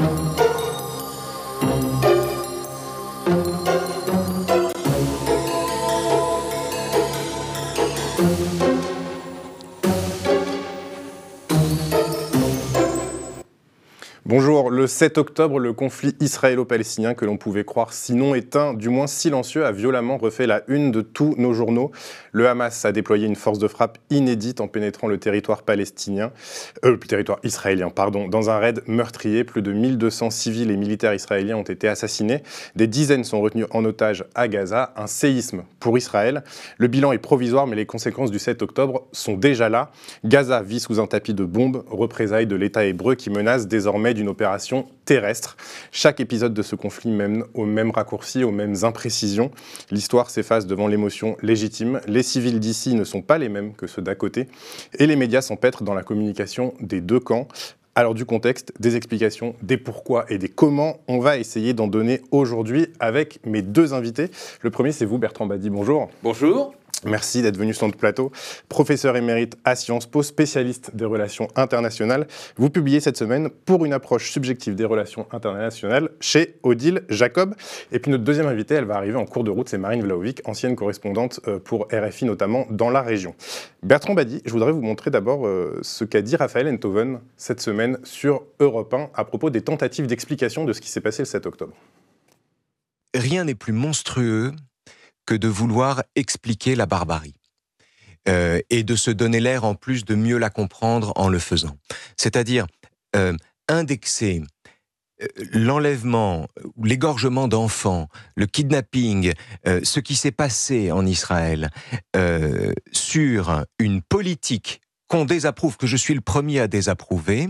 Bonjour, le 7 octobre, le conflit israélo-palestinien que l'on pouvait croire sinon éteint, du moins silencieux, a violemment refait la une de tous nos journaux. Le Hamas a déployé une force de frappe inédite en pénétrant le territoire palestinien, euh, le territoire israélien, pardon, dans un raid meurtrier. Plus de 1200 civils et militaires israéliens ont été assassinés. Des dizaines sont retenus en otage à Gaza. Un séisme pour Israël. Le bilan est provisoire, mais les conséquences du 7 octobre sont déjà là. Gaza vit sous un tapis de bombes, représailles de l'État hébreu qui menace désormais d'une opération terrestre. Chaque épisode de ce conflit mène aux mêmes raccourcis, aux mêmes imprécisions. L'histoire s'efface devant l'émotion légitime. Les civils d'ici ne sont pas les mêmes que ceux d'à côté. Et les médias s'empêtrent dans la communication des deux camps. Alors du contexte, des explications, des pourquoi et des comment, on va essayer d'en donner aujourd'hui avec mes deux invités. Le premier, c'est vous, Bertrand Badi. Bonjour. Bonjour. Merci d'être venu sur notre plateau. Professeur émérite à Sciences Po, spécialiste des relations internationales. Vous publiez cette semaine pour une approche subjective des relations internationales chez Odile Jacob. Et puis notre deuxième invitée, elle va arriver en cours de route, c'est Marine Vlaovic, ancienne correspondante euh, pour RFI notamment dans la région. Bertrand Badi, je voudrais vous montrer d'abord euh, ce qu'a dit Raphaël Enthoven cette semaine sur Europe 1 à propos des tentatives d'explication de ce qui s'est passé le 7 octobre. Rien n'est plus monstrueux que de vouloir expliquer la barbarie. Euh, et de se donner l'air en plus de mieux la comprendre en le faisant. C'est-à-dire euh, indexer euh, l'enlèvement, l'égorgement d'enfants, le kidnapping, ce qui s'est passé en Israël sur une politique qu'on désapprouve, que je suis le premier à désapprouver,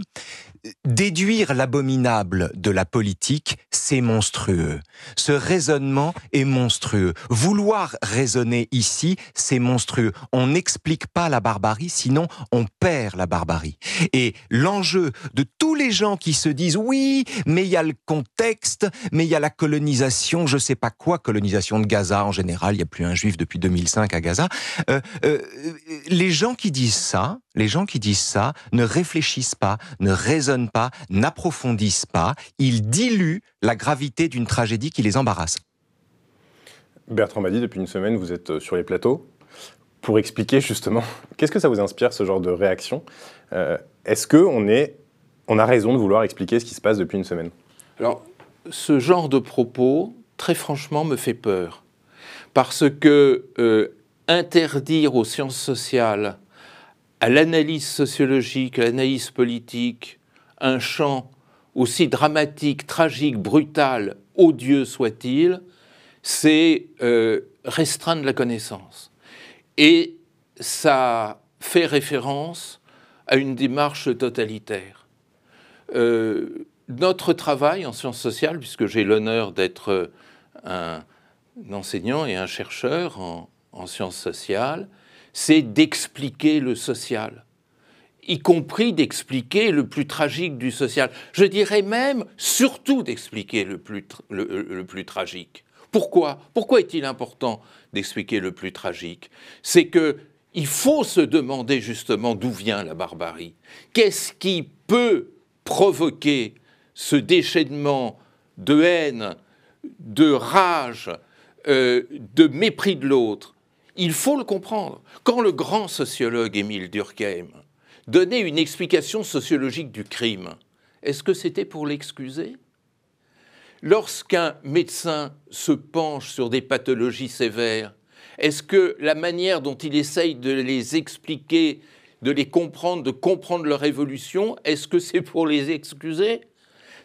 déduire l'abominable de la politique, c'est monstrueux. Ce raisonnement est monstrueux. Vouloir raisonner ici, c'est monstrueux. On n'explique pas la barbarie, sinon on perd la barbarie. Et l'enjeu de tous les gens qui se disent oui, mais il y a le contexte, mais il y a la colonisation, je sais pas quoi, colonisation de Gaza en général, il n'y a plus un juif depuis 2005 à Gaza. Euh, euh, les gens qui disent ça, les gens qui disent ça ne réfléchissent pas, ne raisonnent pas, n'approfondissent pas, ils diluent la gravité d'une tragédie qui les embarrasse. Bertrand m'a dit, depuis une semaine, vous êtes euh, sur les plateaux pour expliquer justement, qu'est-ce que ça vous inspire, ce genre de réaction euh, Est-ce qu'on on a raison de vouloir expliquer ce qui se passe depuis une semaine? Alors, ce genre de propos, très franchement, me fait peur. Parce que euh, interdire aux sciences sociales à l'analyse sociologique, à l'analyse politique, un champ aussi dramatique, tragique, brutal, odieux soit-il, c'est euh, restreindre la connaissance. Et ça fait référence à une démarche totalitaire. Euh, notre travail en sciences sociales, puisque j'ai l'honneur d'être un, enseignant et un chercheur en sciences sociales, c'est d'expliquer le social, y compris d'expliquer le plus tragique du social. Je dirais même surtout d'expliquer le plus, le, plus tragique. Pourquoi? Pourquoi est-il important d'expliquer le plus tragique? C'est que il faut se demander justement d'où vient la barbarie. Qu'est-ce qui peut provoquer ce déchaînement de haine, de rage, euh, de mépris de l'autre? Il faut le comprendre. Quand le grand sociologue Émile Durkheim donnait une explication sociologique du crime, est-ce que c'était pour l'excuser? Lorsqu'un médecin se penche sur des pathologies sévères, est-ce que la manière dont il essaye de les expliquer, de les comprendre, de comprendre leur évolution, est-ce que c'est pour les excuser?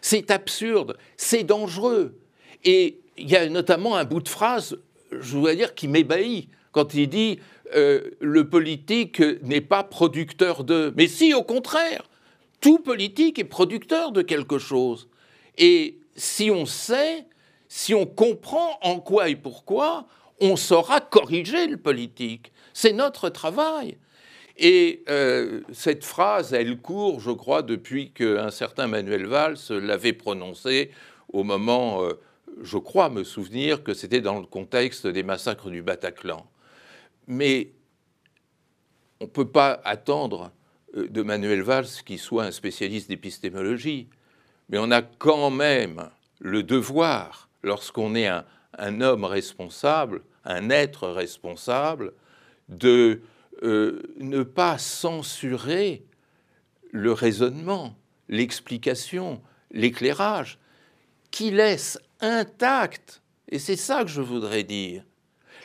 C'est absurde, c'est dangereux. Et il y a notamment un bout de phrase, je voudrais dire, qui m'ébahit quand il dit euh, le politique n'est pas producteur de. Mais si, au contraire, tout politique est producteur de quelque chose. Et si on sait, si on comprend en quoi et pourquoi, on saura corriger le politique. C'est notre travail. Et euh, cette phrase, elle court, je crois, depuis qu'un certain Manuel Valls l'avait prononcée au moment, euh, je crois me souvenir que c'était dans le contexte des massacres du Bataclan. Mais on ne peut pas attendre euh, de Manuel Valls qu'il soit un spécialiste d'épistémologie. mais on a quand même le devoir, lorsqu'on est un, homme responsable, un être responsable, de euh, ne pas censurer le raisonnement, l'explication, l'éclairage, qui laisse intact, et c'est ça que je voudrais dire,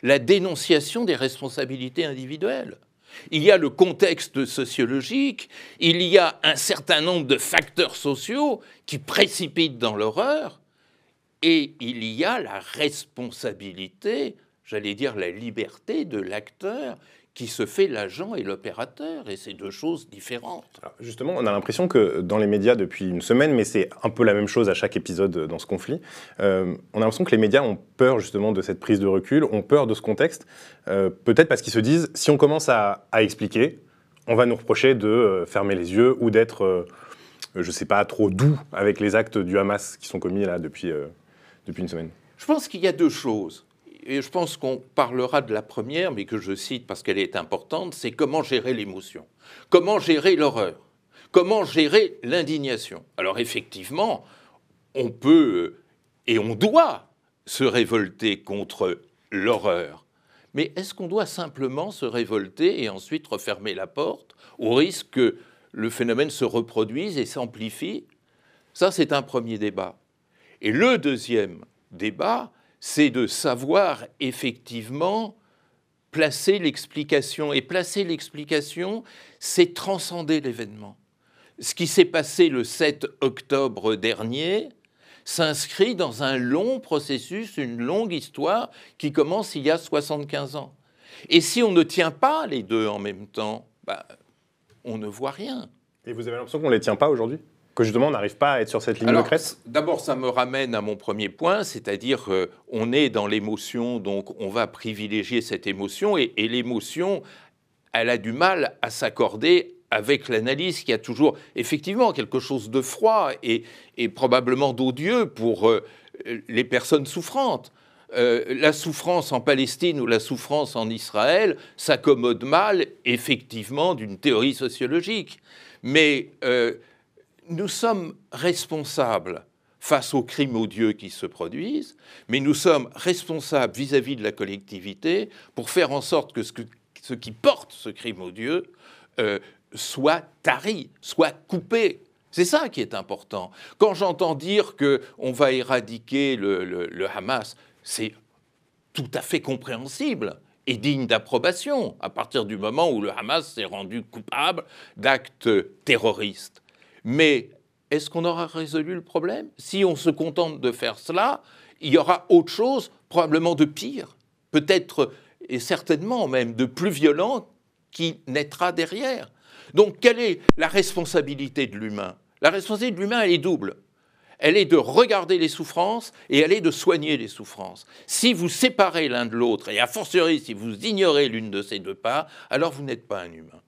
la dénonciation des responsabilités individuelles. Il y a le contexte sociologique, il y a un certain nombre de facteurs sociaux qui précipitent dans l'horreur, et il y a la responsabilité, j'allais dire la liberté de l'acteur qui se fait l'agent et l'opérateur, et c'est deux choses différentes. justement, on a l'impression que dans les médias depuis une semaine, mais c'est un peu la même chose à chaque épisode dans ce conflit, euh, on a l'impression que les médias ont peur justement de cette prise de recul, ont peur de ce contexte, euh, peut-être parce qu'ils se disent, si on commence à, expliquer, on va nous reprocher de euh, fermer les yeux ou d'être, je ne sais pas, trop doux avec les actes du Hamas qui sont commis là depuis, depuis une semaine. Je pense qu'il y a deux choses et je pense qu'on parlera de la première, mais que je cite parce qu'elle est importante, c'est comment gérer l'émotion, comment gérer l'horreur, comment gérer l'indignation. Alors effectivement, on peut et on doit se révolter contre l'horreur. Mais est-ce qu'on doit simplement se révolter et ensuite refermer la porte au risque que le phénomène se reproduise et s'amplifie? Ça, c'est un premier débat. Et le deuxième débat, c'est de savoir effectivement placer l'explication. Et placer l'explication, c'est transcender l'événement. Ce qui s'est passé le 7 octobre dernier s'inscrit dans un long processus, une longue histoire qui commence il y a 75 ans. Et si on ne tient pas les deux en même temps, bah, on ne voit rien. Et vous avez l'impression qu'on ne les tient pas aujourd'hui? Que justement on n'arrive pas à être sur cette ligne de crête D'abord, ça me ramène à mon premier point, c'est-à-dire qu'on est dans l'émotion, donc on va privilégier cette émotion, et, l'émotion, elle a du mal à s'accorder avec l'analyse qui a toujours effectivement quelque chose de froid et, probablement d'odieux pour euh, les personnes souffrantes. Euh, la souffrance en Palestine ou la souffrance en Israël s'accommode mal, effectivement, d'une théorie sociologique. Mais euh, nous sommes responsables face aux crimes odieux qui se produisent, mais nous sommes responsables vis-à-vis de la collectivité pour faire en sorte que ce, qui porte ce crime odieux euh, soit tari, soit coupé. C'est ça qui est important. Quand j'entends dire qu'on va éradiquer le Hamas, c'est tout à fait compréhensible et digne d'approbation à partir du moment où le Hamas s'est rendu coupable d'actes terroristes. Mais est-ce qu'on aura résolu le problème? Si on se contente de faire cela, il y aura autre chose, probablement de pire, peut-être et certainement même de plus violent, qui naîtra derrière. Donc quelle est la responsabilité de l'humain? La responsabilité de l'humain, elle est double. Elle est de regarder les souffrances et elle est de soigner les souffrances. Si vous séparez l'un de l'autre, et a fortiori si vous ignorez l'une de ces deux parts, alors vous n'êtes pas un humain.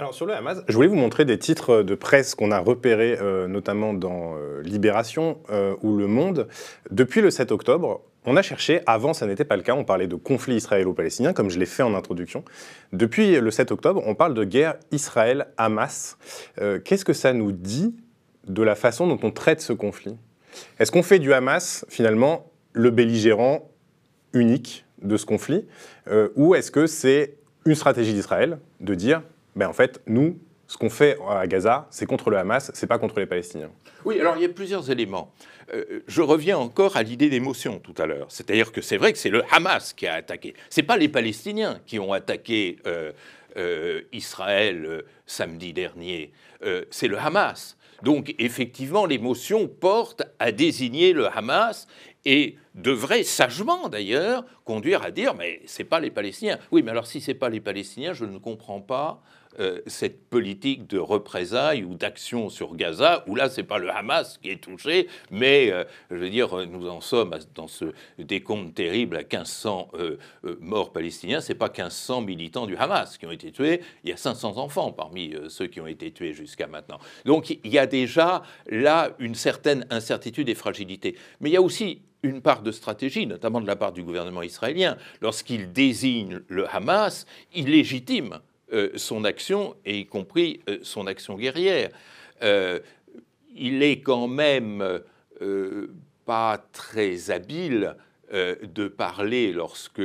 Alors sur le Hamas, je voulais vous montrer des titres de presse qu'on a repérés euh, notamment dans euh, Libération euh, ou Le Monde. Depuis le 7 octobre, on a cherché, avant ça n'était pas le cas, on parlait de conflit israélo-palestinien comme je l'ai fait en introduction. Depuis le 7 octobre, on parle de guerre Israël-Hamas. Qu'est-ce que ça nous dit de la façon dont on traite ce conflit? Est-ce qu'on fait du Hamas finalement le belligérant unique de ce conflit? Ou est-ce que c'est une stratégie d'Israël de dire ben en fait, nous, ce qu'on fait à Gaza, c'est contre le Hamas, c'est pas contre les Palestiniens. Oui, alors il y a plusieurs éléments. Euh, je reviens encore à l'idée d'émotion tout à l'heure. C'est-à-dire que c'est vrai que c'est le Hamas qui a attaqué. C'est pas les Palestiniens qui ont attaqué euh, euh, Israël samedi dernier. c'est le Hamas. Donc effectivement, l'émotion porte à désigner le Hamas et devrait sagement d'ailleurs conduire à dire mais c'est pas les Palestiniens. Oui, mais alors si c'est pas les Palestiniens, je ne comprends pas euh, cette politique de représailles ou d'action sur Gaza, où là, c'est pas le Hamas qui est touché, mais euh, je veux dire, nous en sommes dans ce décompte terrible à 1500 euh, morts palestiniens. C'est pas 1500 militants du Hamas qui ont été tués. Il y a 500 enfants parmi ceux qui ont été tués jusqu'à maintenant. Donc, il y a déjà là une certaine incertitude et fragilité. Mais il y a aussi une part de stratégie, notamment de la part du gouvernement israélien. Lorsqu'il désigne le Hamas, il légitime euh, son action, et y compris euh, son action guerrière. Euh, il est quand même pas très habile de parler lorsque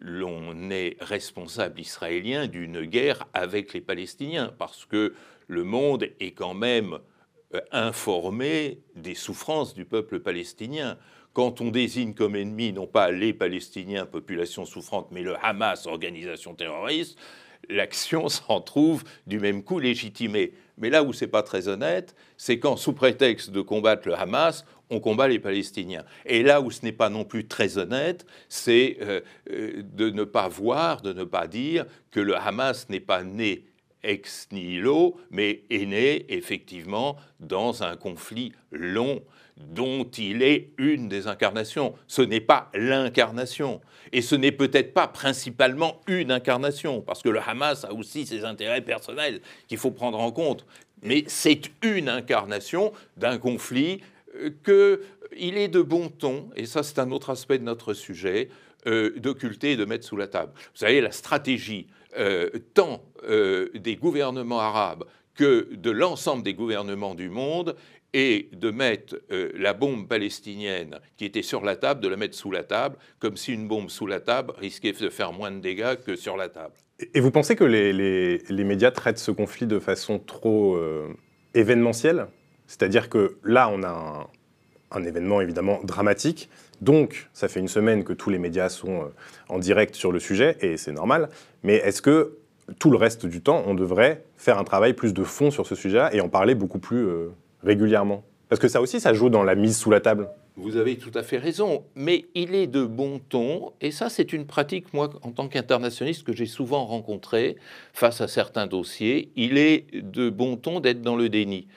l'on est responsable israélien d'une guerre avec les Palestiniens, parce que le monde est quand même euh, informé des souffrances du peuple palestinien. Quand on désigne comme ennemi non pas les Palestiniens, population souffrante, mais le Hamas, organisation terroriste, l'action s'en trouve du même coup légitimée. Mais là où c'est pas très honnête, c'est quand, sous prétexte de combattre le Hamas, on combat les Palestiniens. Et là où ce n'est pas non plus très honnête, c'est euh, euh, de ne pas voir, de ne pas dire que le Hamas n'est pas né ex nihilo, mais est né effectivement dans un conflit long dont il est une des incarnations. Ce n'est pas l'incarnation. Et ce n'est peut-être pas principalement une incarnation, parce que le Hamas a aussi ses intérêts personnels qu'il faut prendre en compte. Mais c'est une incarnation d'un conflit euh, que il est de bon ton, et ça c'est un autre aspect de notre sujet, euh, d'occulter et de mettre sous la table. Vous savez, la stratégie euh, tant des gouvernements arabes que de l'ensemble des gouvernements du monde et de mettre euh, la bombe palestinienne qui était sur la table, de la mettre sous la table, comme si une bombe sous la table risquait de faire moins de dégâts que sur la table. Et vous pensez que les, médias traitent ce conflit de façon trop euh, événementielle? C'est-à-dire que là, on a un, événement évidemment dramatique, donc ça fait une semaine que tous les médias sont euh, en direct sur le sujet, et c'est normal, mais est-ce que tout le reste du temps, on devrait faire un travail plus de fond sur ce sujet et en parler beaucoup plus régulièrement Parce que ça aussi, ça joue dans la mise sous la table. Vous avez tout à fait raison, mais il est de bon ton, et ça c'est une pratique, moi, en tant qu'internationaliste, que j'ai souvent rencontré face à certains dossiers, il est de bon ton d'être dans le déni.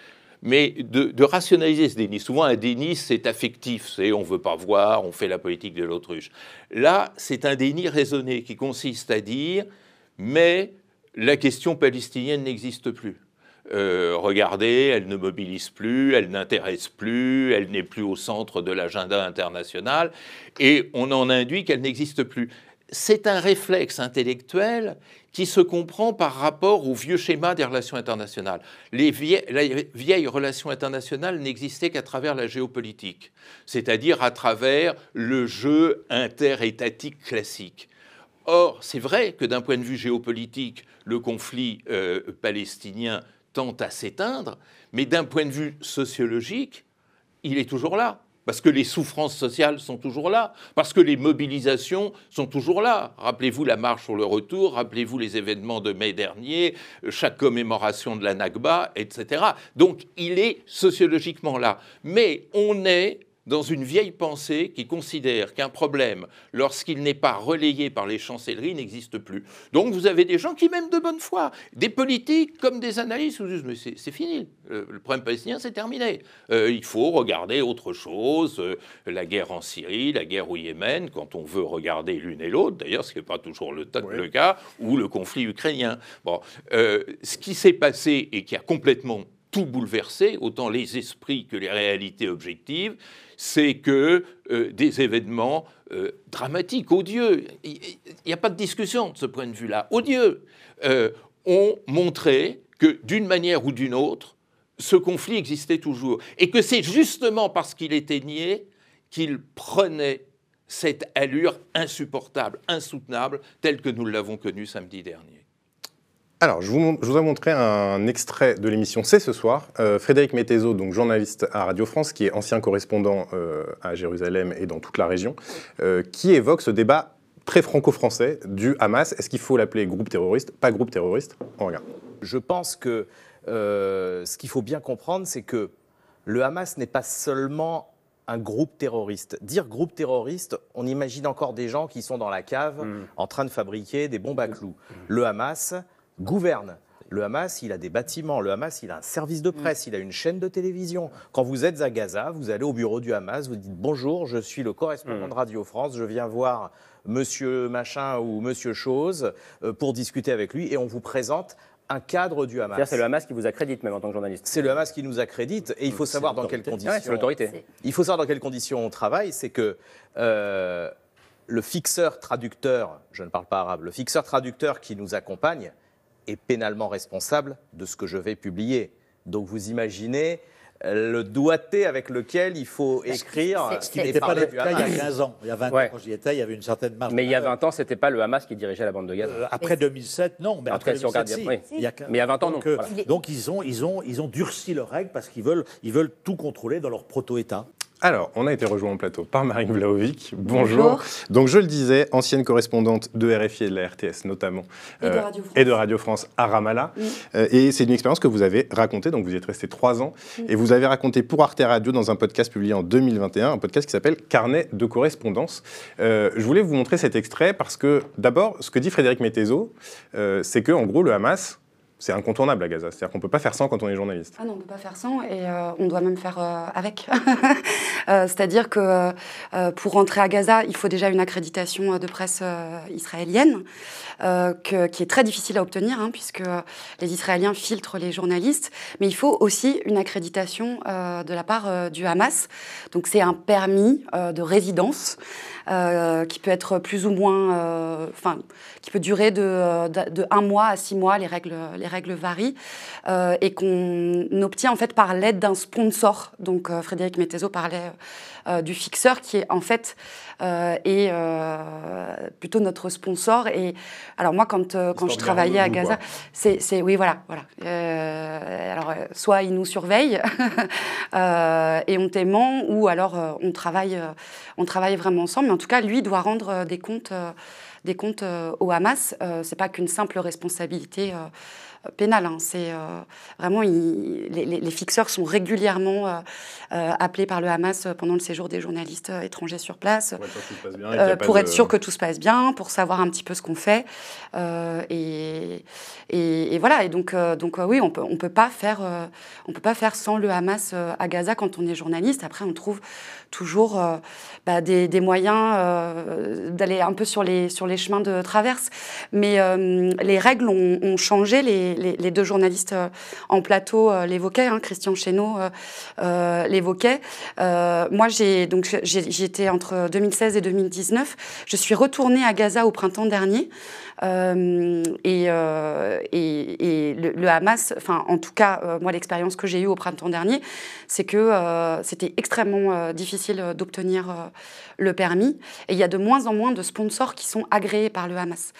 Mais de, rationaliser ce déni. Souvent, un déni, c'est affectif, c'est on ne veut pas voir, on fait la politique de l'autruche. Là, c'est un déni raisonné qui consiste à dire, mais la question palestinienne n'existe plus. Euh, regardez, elle ne mobilise plus, elle n'intéresse plus, elle n'est plus au centre de l'agenda international, et on en induit qu'elle n'existe plus. C'est un réflexe intellectuel qui se comprend par rapport au vieux schéma des relations internationales. Les vieilles, relations internationales n'existaient qu'à travers la géopolitique, c'est-à-dire à travers le jeu interétatique classique. Or, c'est vrai que d'un point de vue géopolitique, le conflit euh, palestinien tend à s'éteindre, mais d'un point de vue sociologique, il est toujours là. Parce que les souffrances sociales sont toujours là, parce que les mobilisations sont toujours là. Rappelez-vous la marche sur le retour, rappelez-vous les événements de mai dernier, chaque commémoration de la Nakba, etc. Donc il est sociologiquement là. Mais on est dans une vieille pensée qui considère qu'un problème, lorsqu'il n'est pas relayé par les chancelleries, n'existe plus. Donc vous avez des gens qui, même de bonne foi, des politiques comme des analystes, vous disent mais c'est fini, le, problème palestinien c'est terminé. Euh, il faut regarder autre chose, euh, la guerre en Syrie, la guerre au Yémen, quand on veut regarder l'une et l'autre, d'ailleurs ce qui n'est pas toujours le, le, cas, ou le conflit ukrainien. Bon, euh, ce qui s'est passé et qui a complètement tout bouleversé, autant les esprits que les réalités objectives, c'est que euh, des événements euh, dramatiques, odieux, il n'y a pas de discussion de ce point de vue-là, odieux, euh, ont montré que d'une manière ou d'une autre, ce conflit existait toujours. Et que c'est justement parce qu'il était nié qu'il prenait cette allure insupportable, insoutenable, telle que nous l'avons connue samedi dernier. Alors, je vous, voudrais montrer un extrait de l'émission C'est ce soir. Euh, Frédéric Mettezo, donc journaliste à Radio France, qui est ancien correspondant euh, à Jérusalem et dans toute la région, euh, qui évoque ce débat très franco-français du Hamas. Est-ce qu'il faut l'appeler groupe terroriste Pas groupe terroriste? On regarde. Je pense que ce qu'il faut bien comprendre, c'est que le Hamas n'est pas seulement un groupe terroriste. Dire groupe terroriste, on imagine encore des gens qui sont dans la cave mmh. en train de fabriquer des bombes à clous. Le Hamas gouverne. Le Hamas, il a des bâtiments, le Hamas, il a un service de presse, il a une chaîne de télévision. Quand vous êtes à Gaza, vous allez au bureau du Hamas, vous dites bonjour, je suis le correspondant de Radio France, je viens voir monsieur machin ou monsieur chose euh, pour discuter avec lui et on vous présente un cadre du Hamas. C'est le Hamas qui vous accrédite même en tant que journaliste. C'est le Hamas qui nous accrédite et il faut savoir dans quelles conditions. l'autorité. Il faut savoir dans quelles conditions on travaille. C'est que euh, le fixeur traducteur, je ne parle pas arabe, le fixeur traducteur qui nous accompagne est pénalement responsable de ce que je vais publier. Donc vous imaginez le doigté avec lequel il faut écrire c'est- ce qui C'était n'est pas le cas il y a Hamas. 15 ans. Il y a 20 Ouais. ans, quand j'y étais, il y avait une certaine marge. Mais il y a de manœuvre. 20 ans, c'était pas le Hamas qui dirigeait la bande de Gaza. Euh, après 2007, non. Mais En après tout cas, si on 2007, regarde, si. oui. Il y a- Mais il y a 20 ans, donc, non. euh, Voilà. Donc ils ont, ils, ont, ils ont durci leurs règles parce qu'ils veulent, ils veulent tout contrôler dans leur proto-État. Alors, on a été rejoint en plateau par Marine Vlaovic. Bonjour. Bonjour. Donc, je le disais, ancienne correspondante de RFI et de la RTS notamment. Et de euh, Radio France. et de Radio France à Ramallah. Euh, et c'est une expérience que vous avez racontée, donc vous y êtes resté trois ans. Et vous avez raconté pour Arte Radio dans un podcast publié en 2021, un podcast qui s'appelle Carnet de correspondance. Euh, je voulais vous montrer cet extrait parce que, d'abord, ce que dit Frédéric Mettezo, c'est que, en gros, le Hamas, c'est incontournable à Gaza. C'est-à-dire qu'on ne peut pas faire sans quand on est journaliste. Ah non, on ne peut pas faire sans et euh, on doit même faire euh, avec. Euh, C'est-à-dire que pour rentrer à Gaza, il faut déjà une accréditation de presse israélienne, qui est très difficile à obtenir, hein, puisque les Israéliens filtrent les journalistes. Mais il faut aussi une accréditation de la part du Hamas. Donc c'est un permis de résidence qui peut être plus ou moins, enfin, qui peut durer de, de, de un mois à six mois. Les règles, les règles varient euh, et qu'on obtient en fait par l'aide d'un sponsor. Donc euh, Frédéric Mettezo parlait euh, du fixeur qui est en fait est plutôt notre sponsor. Et alors moi quand quand je travaillais à Gaza, c'est c'est- oui voilà voilà. Alors soit ils nous surveillent et on t'aimant ou alors on travaille on travaille vraiment ensemble. Mais en tout cas lui doit rendre des comptes des comptes euh, au Hamas. Euh, c'est pas qu'une simple responsabilité. Pénale. hein. C'est euh, vraiment il- les, fixeurs sont régulièrement euh, euh, appelés par le Hamas pendant le séjour des journalistes étrangers sur place. Pour être sûr que tout se passe bien pour de- être sûr que tout se passe bien, pour savoir un petit peu ce qu'on fait. Et, et, et voilà. Et donc, donc oui, on peut, on peut pas faire, on peut pas faire sans le Hamas à Gaza quand on est journaliste. Après, on trouve toujours euh, bah, des, des moyens euh, d'aller un peu sur les, sur les chemins de traverse. Mais euh, les règles ont, ont changé. Les, les- deux journalistes euh, en plateau euh, l'évoquaient. hein, Christian Chesneau euh, l'évoquait. Moi, j'ai donc j'ai- j'y étais entre 2016 et 2019. Je suis retournée à Gaza au printemps dernier. Euh, et, euh, le, Hamas, enfin en tout cas euh, moi l'expérience que j'ai eue au printemps dernier, c'est que c'était extrêmement difficile d'obtenir le permis. Et il y a de moins en moins de sponsors qui sont agréés par le Hamas,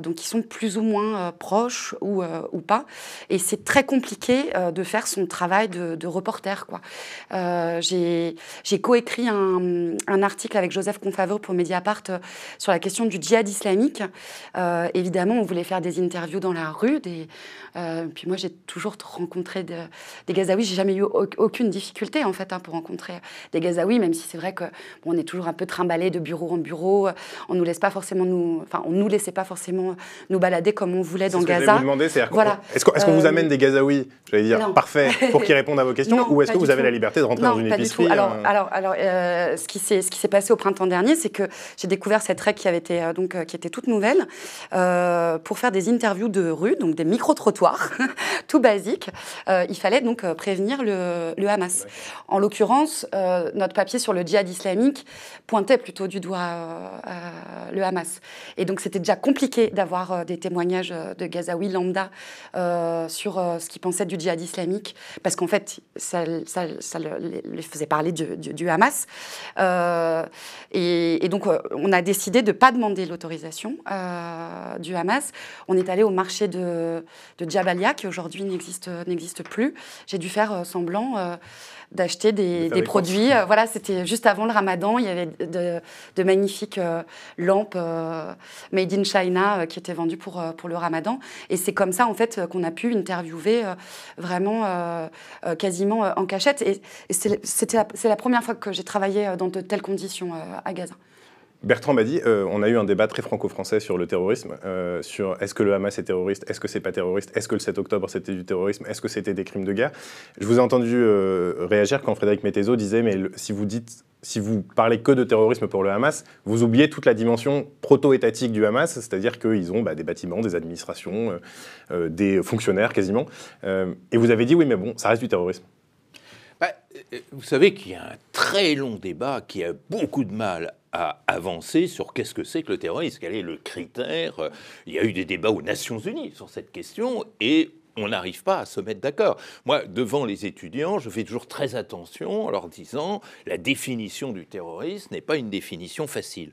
donc qui sont plus ou moins proches ou, ou pas. Et c'est très compliqué de faire son travail de, reporter. Quoi. J'ai coécrit un, article avec Joseph Confaveur pour Mediapart sur la question du djihad islamique. Euh, évidemment, on voulait faire des interviews dans la rue. Des, euh, puis moi, j'ai toujours rencontré de- des Gazaouis. J'ai jamais eu au- aucune difficulté en fait hein, pour rencontrer des Gazaouis, même si c'est vrai que bon, on est toujours un peu trimballé de bureau en bureau. On nous laisse pas forcément nous, enfin, on nous laissait pas forcément nous balader comme on voulait dans ce que Gaza. vous demander, Voilà. est-ce qu'on vous Euh, amène des Gazaouis, j'allais dire, non. parfaits, pour qu'ils répondent à vos questions, Non, ou est-ce que vous avez tout. la liberté de rentrer non, dans une épicerie. Alors, alors, alors ce qui s'est passé au printemps dernier, c'est que j'ai découvert cette règle qui avait été donc qui était toute nouvelle euh, pour faire des interviews de rue, donc des micro trottoirs, tout basique. euh, il fallait donc euh, prévenir le, le Hamas. En l'occurrence, euh, notre papier sur le djihad islamique pointait plutôt du doigt le Hamas. Et donc c'était déjà compliqué d'avoir des témoignages de Gazaouis lambda sur ce qu'ils pensaient du djihad islamique, parce qu'en fait, ça, ça, ça le- les les faisait parler du, du- du Hamas. Et, et donc, on a décidé de ne pas demander l'autorisation euh, du Hamas. On est allé au marché de, de Jabalia, qui aujourd'hui n'existe n'existe plus. J'ai dû faire euh, semblant euh, d'acheter des, produits. Euh, voilà, c'était juste avant le ramadan. Il y avait de, de magnifiques euh, lampes euh, made in China euh, qui étaient vendues pour, euh, pour le ramadan. Et c'est comme ça, en fait, euh, qu'on a pu interviewer euh, vraiment euh, euh, quasiment euh, en cachette. Et, et c'est c'était la, c'est la première fois que j'ai travaillé euh, dans de telles conditions euh, à Gaza. Bertrand m'a dit, euh, on a eu un débat très franco-français sur le terrorisme, euh, sur est-ce que le Hamas est terroriste, est-ce que c'est pas terroriste, est-ce que le 7 octobre c'était du terrorisme, est-ce que c'était des crimes de guerre. Je vous ai entendu euh, réagir quand Frédéric Mettezo disait, mais si vous dites, si vous parlez que de terrorisme pour le Hamas, vous oubliez toute la dimension proto-étatique du Hamas, c'est-à-dire qu'ils ont bah, des bâtiments, des administrations, des fonctionnaires quasiment. Et vous avez dit, oui, mais bon, ça reste du terrorisme. Bah, vous savez qu'il y a un très long débat qui a beaucoup de mal à avancer sur qu'est-ce que c'est que le terrorisme, quel est le critère. Il y a eu des débats aux Nations Unies sur cette question et on n'arrive pas à se mettre d'accord. Moi, devant les étudiants, je fais toujours très attention en leur disant la définition du terrorisme n'est pas une définition facile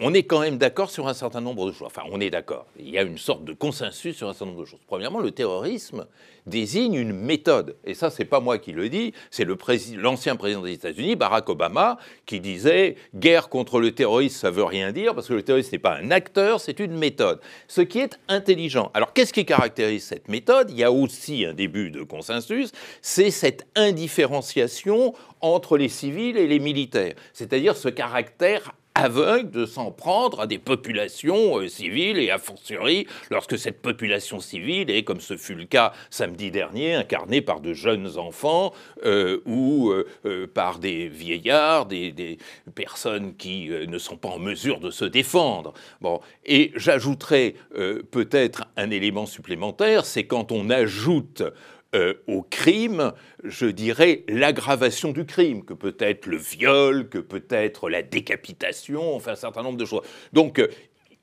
on est quand même d'accord sur un certain nombre de choses. Enfin, on est d'accord. Il y a une sorte de consensus sur un certain nombre de choses. Premièrement, le terrorisme désigne une méthode. Et ça, c'est pas moi qui le dis, c'est l'ancien président des États-Unis, Barack Obama, qui disait guerre contre le terrorisme, ça veut rien dire, parce que le terrorisme n'est pas un acteur, c'est une méthode. Ce qui est intelligent. Alors, qu'est-ce qui caractérise cette méthode? Il y a aussi un début de consensus, c'est cette indifférenciation entre les civils et les militaires. C'est-à-dire ce caractère aveugle de s'en prendre à des populations euh, civiles et a fortiori lorsque cette population civile est, comme ce fut le cas samedi dernier, incarnée par de jeunes enfants euh, ou euh, par des vieillards, des, des personnes qui ne sont pas en mesure de se défendre. Bon, et j'ajouterai peut-être un élément supplémentaire, c'est quand on ajoute euh, au crime, je dirais l'aggravation du crime, que peut être le viol, que peut être la décapitation, enfin un certain nombre de choses. Donc, euh,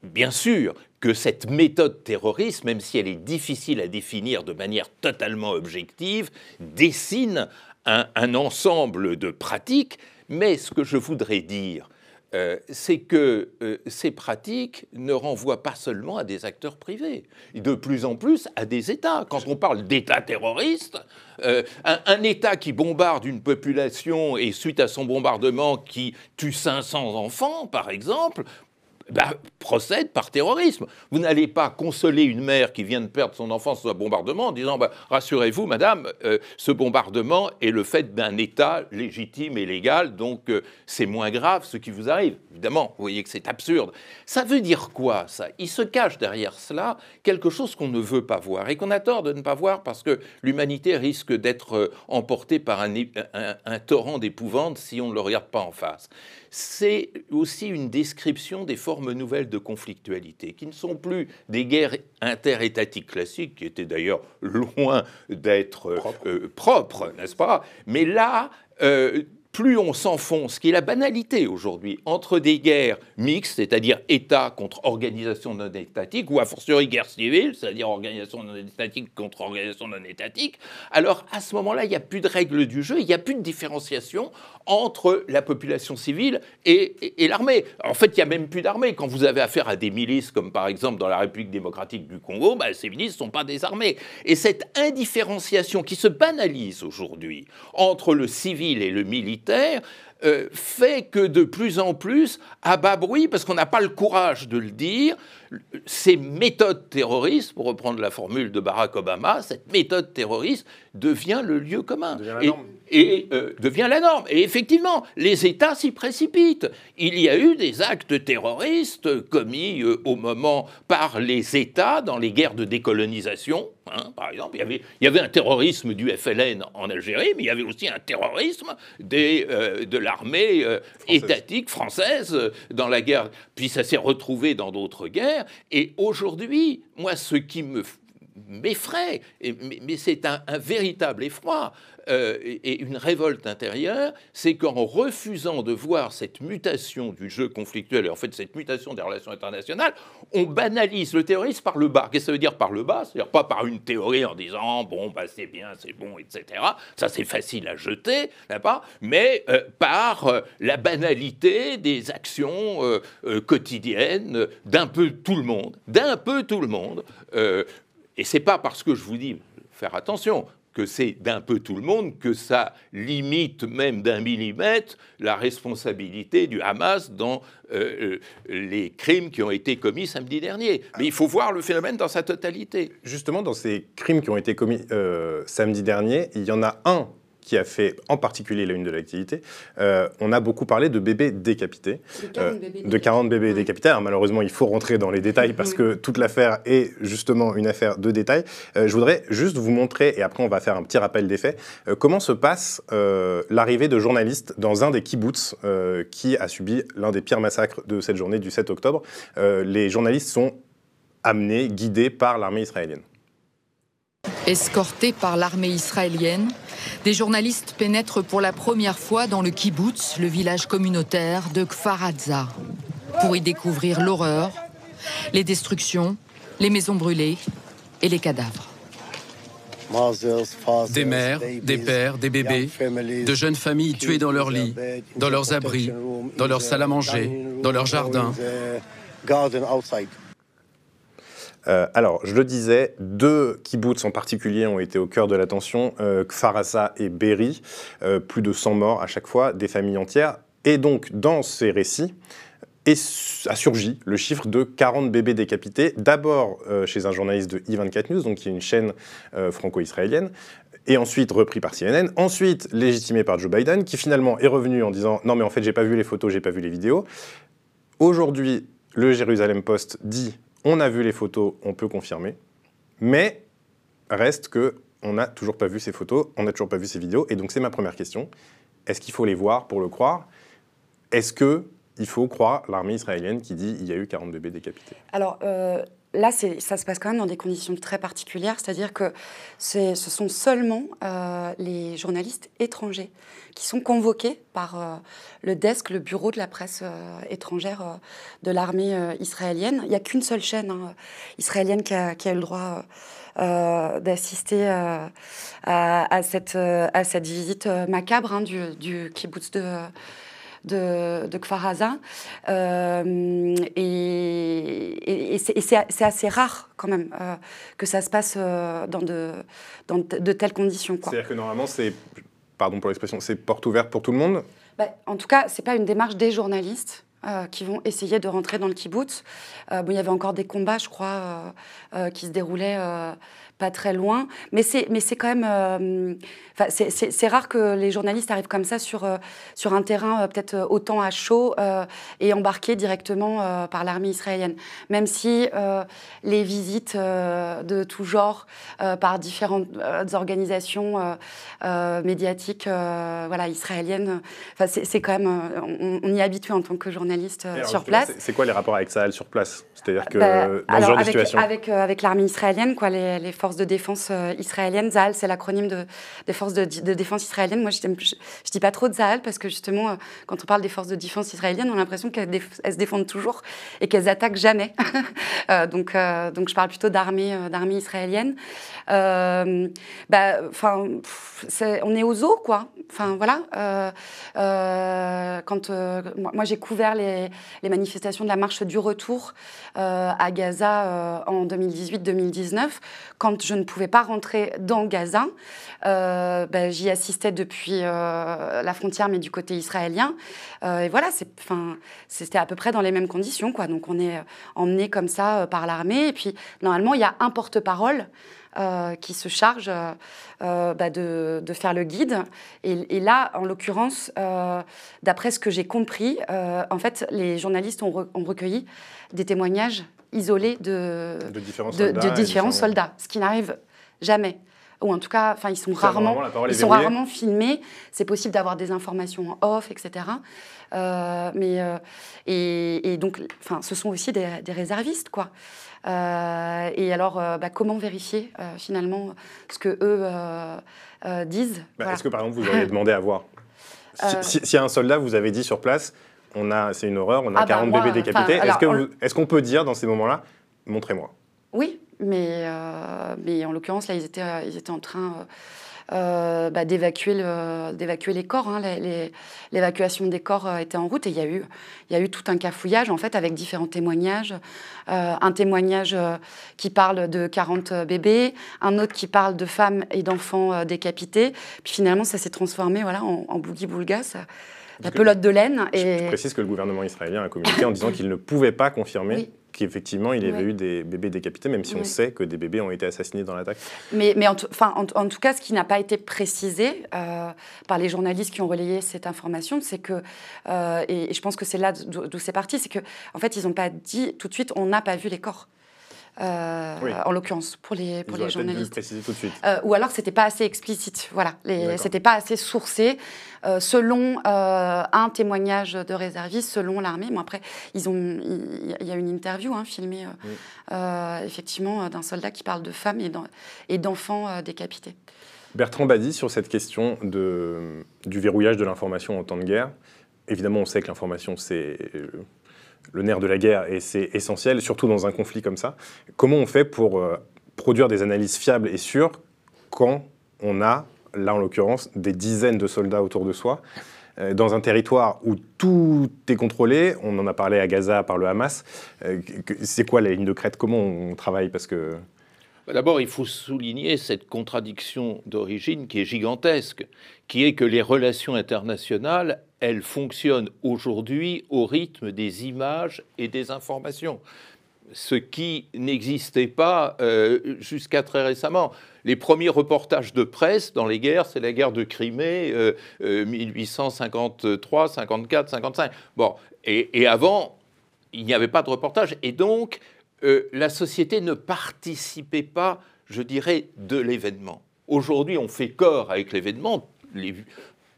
bien sûr que cette méthode terroriste, même si elle est difficile à définir de manière totalement objective, dessine un ensemble de pratiques, mais ce que je voudrais dire, euh, c'est que euh, ces pratiques ne renvoient pas seulement à des acteurs privés, de plus en plus à des États. Quand on parle d'État terroriste, euh, un, État qui bombarde une population et suite à son bombardement qui tue 500 enfants, par exemple, bah, procède par terrorisme. Vous n'allez pas consoler une mère qui vient de perdre son enfant sous un bombardement en disant bah, Rassurez-vous, madame, euh, ce bombardement est le fait d'un État légitime et légal, donc euh, c'est moins grave ce qui vous arrive. Évidemment, vous voyez que c'est absurde. Ça veut dire quoi, ça? Il se cache derrière cela quelque chose qu'on ne veut pas voir et qu'on a tort de ne pas voir parce que l'humanité risque d'être euh, emportée par un, torrent d'épouvante si on ne le regarde pas en face c'est aussi une description des formes nouvelles de conflictualité, qui ne sont plus des guerres interétatiques classiques, qui étaient d'ailleurs loin d'être propres, euh, n'est-ce pas? Mais là, euh, plus on s'enfonce, ce qui est la banalité aujourd'hui, entre des guerres mixtes, c'est-à-dire État contre organisation non étatique, ou a fortiori guerre civile, c'est-à-dire organisation non étatique contre organisation non étatique, alors à ce moment-là, il n'y a plus de règles du jeu, il n'y a plus de différenciation entre la population civile et, l'armée. En fait, il n'y a même plus d'armée. Quand vous avez affaire à des milices, comme par exemple dans la République démocratique du Congo, bah, ces milices ne sont pas des armées. Et cette indifférenciation qui se banalise aujourd'hui entre le civil et le militaire, euh, fait que de plus en plus, à bas bruit, parce qu'on n'a pas le courage de le dire, ces méthodes terroristes, pour reprendre la formule de Barack Obama, cette méthode terroriste devient le lieu commun. et, euh, devient la norme. Et effectivement, les États s'y précipitent. Il y a eu des actes terroristes commis euh, au moment par les États dans les guerres de décolonisation. Hein, par exemple, il y, avait, il y avait un terrorisme du FLN en Algérie, mais il y avait aussi un terrorisme des, euh, de l'armée étatique française dans la guerre. Puis ça s'est retrouvé dans d'autres guerres. Et aujourd'hui, moi, ce qui me m'effraie, mais, c'est un, véritable effroi euh, et une révolte intérieure, c'est qu'en refusant de voir cette mutation du jeu conflictuel, et en fait cette mutation des relations internationales, on banalise le terrorisme par le bas. Qu'est-ce que ça veut dire par le bas? C'est-à-dire pas par une théorie en disant bon, bah, c'est bien, c'est bon, etc. Ça c'est facile à jeter, pas mais euh, par euh, la banalité des actions quotidiennes d'un peu tout le monde, d'un peu tout le monde. Et c'est pas parce que je vous dis faire attention que c'est d'un peu tout le monde que ça limite même d'un millimètre la responsabilité du Hamas dans euh, euh, les crimes qui ont été commis samedi dernier. Mais il faut voir le phénomène dans sa totalité. Justement, dans ces crimes qui ont été commis euh, samedi dernier, il y en a un qui a fait en particulier la une de l'activité, euh, on a beaucoup parlé de bébés décapités. De 40 bébés, décapités. Alors, malheureusement, il faut rentrer dans les détails parce que toute l'affaire est justement une affaire de détails. Euh, je voudrais juste vous montrer, et après on va faire un petit rappel des faits, euh, comment se passe l'arrivée de journalistes dans un des kibbutz qui a subi l'un des pires massacres de cette journée du 7 octobre. les journalistes sont amenés, guidés par l'armée israélienne. Escortés par l'armée israélienne, des journalistes pénètrent pour la première fois dans le kibbutz, le village communautaire de Kfar pour y découvrir l'horreur, les destructions, les maisons brûlées et les cadavres. Des mères, des pères, des bébés, de jeunes familles tuées dans leurs lits, dans leurs abris, dans leurs salles à manger, dans leurs jardins. Euh, alors, je le disais, deux kibbutz en particulier ont été au cœur de l'attention, euh, Kfar Aza et Berry, euh, plus de 100 morts à chaque fois, des familles entières. Et donc, dans ces récits, a surgi le chiffre de 40 bébés décapités, d'abord chez un journaliste de I24 News, donc qui est une chaîne franco-israélienne, et ensuite repris par CNN, ensuite légitimé par Joe Biden, qui finalement est revenu en disant non mais en fait j'ai pas vu les photos, j'ai pas vu les vidéos. Aujourd'hui, le Jérusalem Post dit on a vu les photos, on peut confirmer, mais reste que on n'a toujours pas vu ces photos, on n'a toujours pas vu ces vidéos, et donc c'est ma première question. Est-ce qu'il faut les voir pour le croire? Est-ce que il faut croire l'armée israélienne qui dit il y a eu 40 bébés décapités? Euh, là, ça se passe quand même dans des conditions très particulières, c'est-à-dire que ce sont seulement euh, les journalistes étrangers qui sont convoqués par euh, le desk, le bureau de la presse euh, étrangère de l'armée israélienne. Il n'y a qu'une seule chaîne hein, israélienne qui a, eu le droit d'assister à, cette, visite macabre hein, du kibbutz de de, de Kfaraza. Euh, et, c'est assez rare quand même euh, que ça se passe euh, dans, de, dans de telles conditions. C'est-à-dire que normalement, c'est, pardon pour l'expression, c'est porte ouverte pour tout le monde? Bah, En tout cas, ce n'est pas une démarche des journalistes. qui vont essayer de rentrer dans le kibbutz. bon, il y avait encore des combats, je crois, qui se déroulaient pas très loin. Mais c'est, mais c'est quand même. Euh, c'est, rare que les journalistes arrivent comme ça sur, euh, sur un terrain euh, peut-être autant à chaud et embarqués directement par l'armée israélienne. Même si les visites de tout genre par différentes organisations médiatiques voilà, israéliennes, c'est, quand même. On, y est habitué en tant que journaliste sur place. C'est, quoi les rapports avec Sahel sur place? C'est-à-dire que bah, dans ce genre avec, de situation? Avec, avec l'armée israélienne, quoi, les, les forces de défense euh, israélienne. Zahal, c'est l'acronyme de, des forces de, défense israéliennes. Moi, je, ne dis pas trop de Zahal parce que justement, euh, quand on parle des forces de défense israéliennes, on a l'impression qu'elles se défendent toujours et qu'elles attaquent jamais. Euh, donc, je parle plutôt d'armée, d'armée israélienne. bah, enfin, on est aux eaux, quoi. Enfin, voilà. quand moi, j'ai couvert les, les, manifestations de la marche du retour à Gaza en 2018-2019, quand je ne pouvais pas rentrer dans Gaza. Euh, ben, j'y assistais depuis euh, la frontière, mais du côté israélien. Euh, et voilà, c'était à peu près dans les mêmes conditions. Quoi. Donc on est emmené comme ça par l'armée. Et puis normalement, il y a un porte-parole. qui se charge bah, de, faire le guide. Et, là, en l'occurrence, d'après ce que j'ai compris, en fait, les journalistes ont recueilli des témoignages isolés de, différents soldats, ce qui n'arrive jamais ou en tout cas, enfin, ils sont rarement, ils sont rarement filmés. C'est possible d'avoir des informations en off, etc. Euh, mais euh, et, donc, enfin, ce sont aussi des, réservistes, quoi. Euh, et alors, bah, comment vérifier finalement ce que eux disent? Bah, Est-ce que par exemple, vous auriez demandé à voir? Si, si, un soldat vous avait dit sur place, on a, c'est une horreur, on a 40 ah bah, bébés décapités. Est-ce, qu'on peut dire dans ces moments-là, montrez-moi? Oui, mais, euh, mais en l'occurrence, là, ils étaient, euh, ils étaient en train euh, bah, d'évacuer, d'évacuer les corps. Hein. l'évacuation des corps était en route et il y, a eu, il y a eu tout un cafouillage, en fait, avec différents témoignages. un témoignage qui parle de 40 bébés, un autre qui parle de femmes et d'enfants décapités. Puis finalement, ça s'est transformé voilà, en, en boogie-boulga la pelote de laine. Et... Je précise que le gouvernement israélien a communiqué en disant qu'il ne pouvait pas confirmer qu'effectivement il y avait eu des bébés décapités, même si on sait que des bébés ont été assassinés dans l'attaque. Mais, mais en, enfin, en, tout cas, ce qui n'a pas été précisé euh, par les journalistes qui ont relayé cette information, c'est que, euh, et, je pense que c'est là d'où c'est parti, c'est qu'en en fait, ils n'ont pas dit tout de suite, on n'a pas vu les corps. Euh, en l'occurrence, pour les, pour les journalistes. tout de suite. Euh, ou alors, c'était pas assez explicite. Voilà, c'était pas assez sourcé euh, selon un témoignage de réservistes, selon l'armée. Bon, après, ils ont, il y a une interview hein, filmée, effectivement, d'un soldat qui parle de femmes et d'enfants décapités. Bertrand Badi, sur cette question de, du verrouillage de l'information en temps de guerre, évidemment, on sait que l'information, c'est le nerf de la guerre et c'est essentiel, surtout dans un conflit comme ça. Comment on fait pour euh, produire des analyses fiables et sûres quand on a, là en l'occurrence, des dizaines de soldats autour de soi? Euh, dans un territoire où tout est contrôlé, on en a parlé à Gaza par le Hamas, euh, c'est quoi la ligne de crête? Comment on travaille? Parce que... Bah, d'abord, il faut souligner cette contradiction d'origine qui est gigantesque, qui est que les relations internationales, elles fonctionnent aujourd'hui au rythme des images et des informations ce qui n'existait pas euh, jusqu'à très récemment. Les premiers reportages de presse dans les guerres, c'est la guerre de Crimée, 1853, 54, 55. Bon, et, avant, il n'y avait pas de reportage. Et donc, euh, la société ne participait pas, je dirais, de l'événement. Aujourd'hui, on fait corps avec l'événement,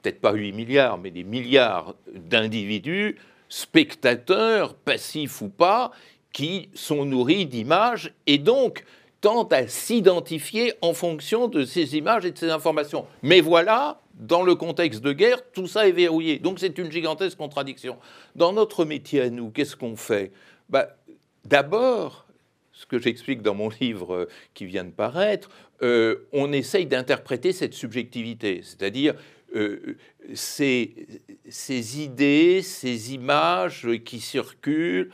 peut-être pas 8 milliards, mais des milliards d'individus, spectateurs, passifs ou pas, qui sont nourris d'images et donc tentent à s'identifier en fonction de ces images et de ces informations. Mais voilà, dans le contexte de guerre, tout ça est verrouillé. Donc c'est une gigantesque contradiction. Dans notre métier à nous, qu'est-ce qu'on fait? Bah, D'abord, ce que j'explique dans mon livre euh, qui vient de paraître, euh, on essaye d'interpréter cette subjectivité, c'est-à-dire euh, ces, idées, ces images qui circulent,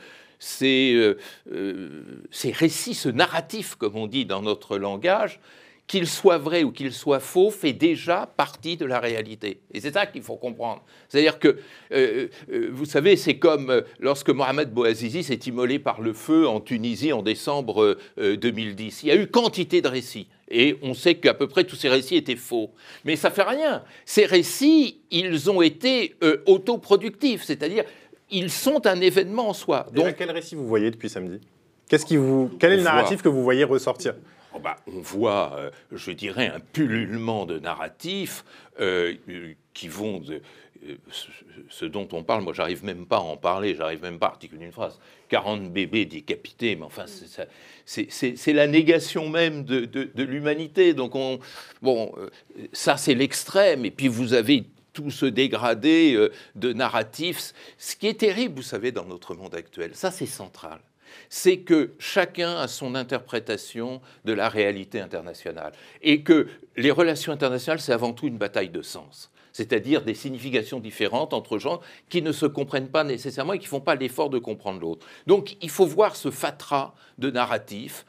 euh, euh, ces, récits, ce narratif, comme on dit dans notre langage, qu'il soit vrai ou qu'il soit faux, fait déjà partie de la réalité. Et c'est ça qu'il faut comprendre. C'est-à-dire que, euh, vous savez, c'est comme lorsque Mohamed Bouazizi s'est immolé par le feu en Tunisie en décembre 2010. Il y a eu quantité de récits. Et on sait qu'à peu près tous ces récits étaient faux. Mais ça fait rien. Ces récits, ils ont été autoproductifs. C'est-à-dire, ils sont un événement en soi. Donc, quel récit vous voyez depuis samedi? Qu'est-ce qui vous, Quel est le narratif que vous voyez ressortir? Oh bah, On voit, euh, je dirais, un pullulement de narratifs euh, qui vont de, euh, ce dont on parle, moi j'arrive même pas à en parler, j'arrive même pas à articuler une phrase. 40 bébés décapités, mais enfin c'est la négation même de, l'humanité. Donc on, bon, ça c'est l'extrême. Et puis vous avez tout ce dégradé de narratifs. Ce qui est terrible, vous savez, dans notre monde actuel, ça c'est central c'est que chacun a son interprétation de la réalité internationale et que les relations internationales, c'est avant tout une bataille de sens, c'est-à-dire des significations différentes entre gens qui ne se comprennent pas nécessairement et qui ne font pas l'effort de comprendre l'autre. Donc il faut voir ce fatras de narratifs.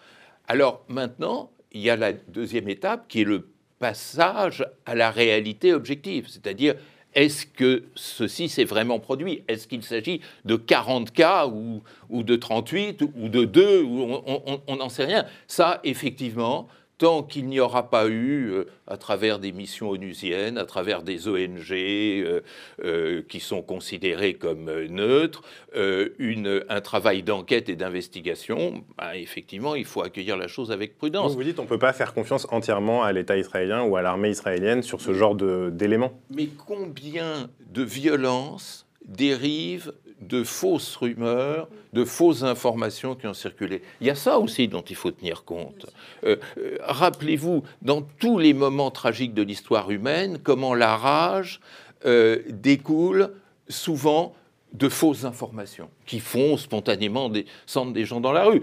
Alors maintenant, il y a la deuxième étape qui est le passage à la réalité objective, c'est-à-dire est-ce que ceci s'est vraiment produit? Est-ce qu'il s'agit de 40 cas ou, ou, de 38 ou de 2 ou On n'en sait rien? Ça, effectivement, tant qu'il n'y aura pas eu, euh, à travers des missions onusiennes, à travers des ONG euh, euh, qui sont considérées comme neutres, une, un travail d'enquête et d'investigation, bah, effectivement, il faut accueillir la chose avec prudence. vous dites on ne peut pas faire confiance entièrement à l'État israélien ou à l'armée israélienne sur ce genre d'éléments. Mais combien de violences dérivent de fausses rumeurs, de fausses informations qui ont circulé. Il y a ça aussi dont il faut tenir compte. Euh, euh, rappelez-vous, dans tous les moments tragiques de l'histoire humaine, comment la rage euh, découle souvent de fausses informations qui font spontanément descendre des gens dans la rue.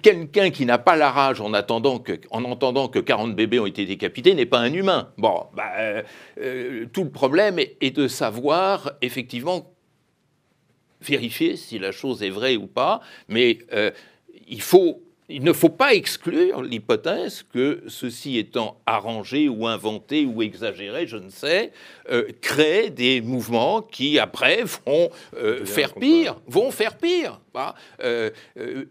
Quelqu'un qui n'a pas la rage en, attendant en entendant que 40 bébés ont été décapités n'est pas un humain. Bon, bah, tout le problème est de savoir effectivement vérifier si la chose est vraie ou pas, mais euh, il, faut, il ne faut pas exclure l'hypothèse que ceci étant arrangé ou inventé ou exagéré, je ne sais, euh, crée des mouvements qui après vont euh, faire pire, vont faire pire. Bah,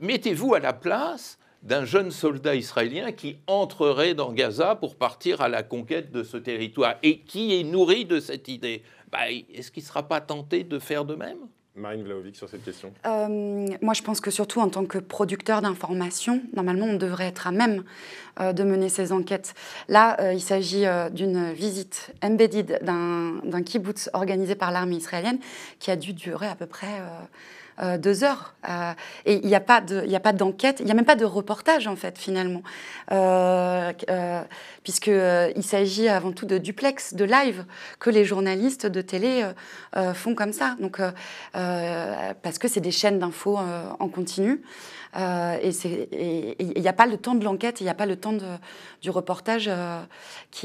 mettez-vous à la place d'un jeune soldat israélien qui entrerait dans Gaza pour partir à la conquête de ce territoire et qui est nourri de cette idée. Bah, est-ce qu'il ne sera pas tenté de faire de même? Marine Vlaovic sur cette question euh, Moi, je pense que surtout en tant que producteur d'informations, normalement, on devrait être à même euh, de mener ces enquêtes. Là, euh, il s'agit d'une visite embedded d'un kibbutz organisé par l'armée israélienne qui a dû durer à peu près deux heures. et il n'y a pas d'enquête, il n'y a même pas de reportage, en fait, finalement. Puisqu'il s'agit avant tout de duplex, de live, que les journalistes de télé font comme ça. Donc, parce que c'est des chaînes d'infos en continu. Euh, et il n'y a pas le temps de l'enquête, il n'y a pas le temps de, du reportage euh,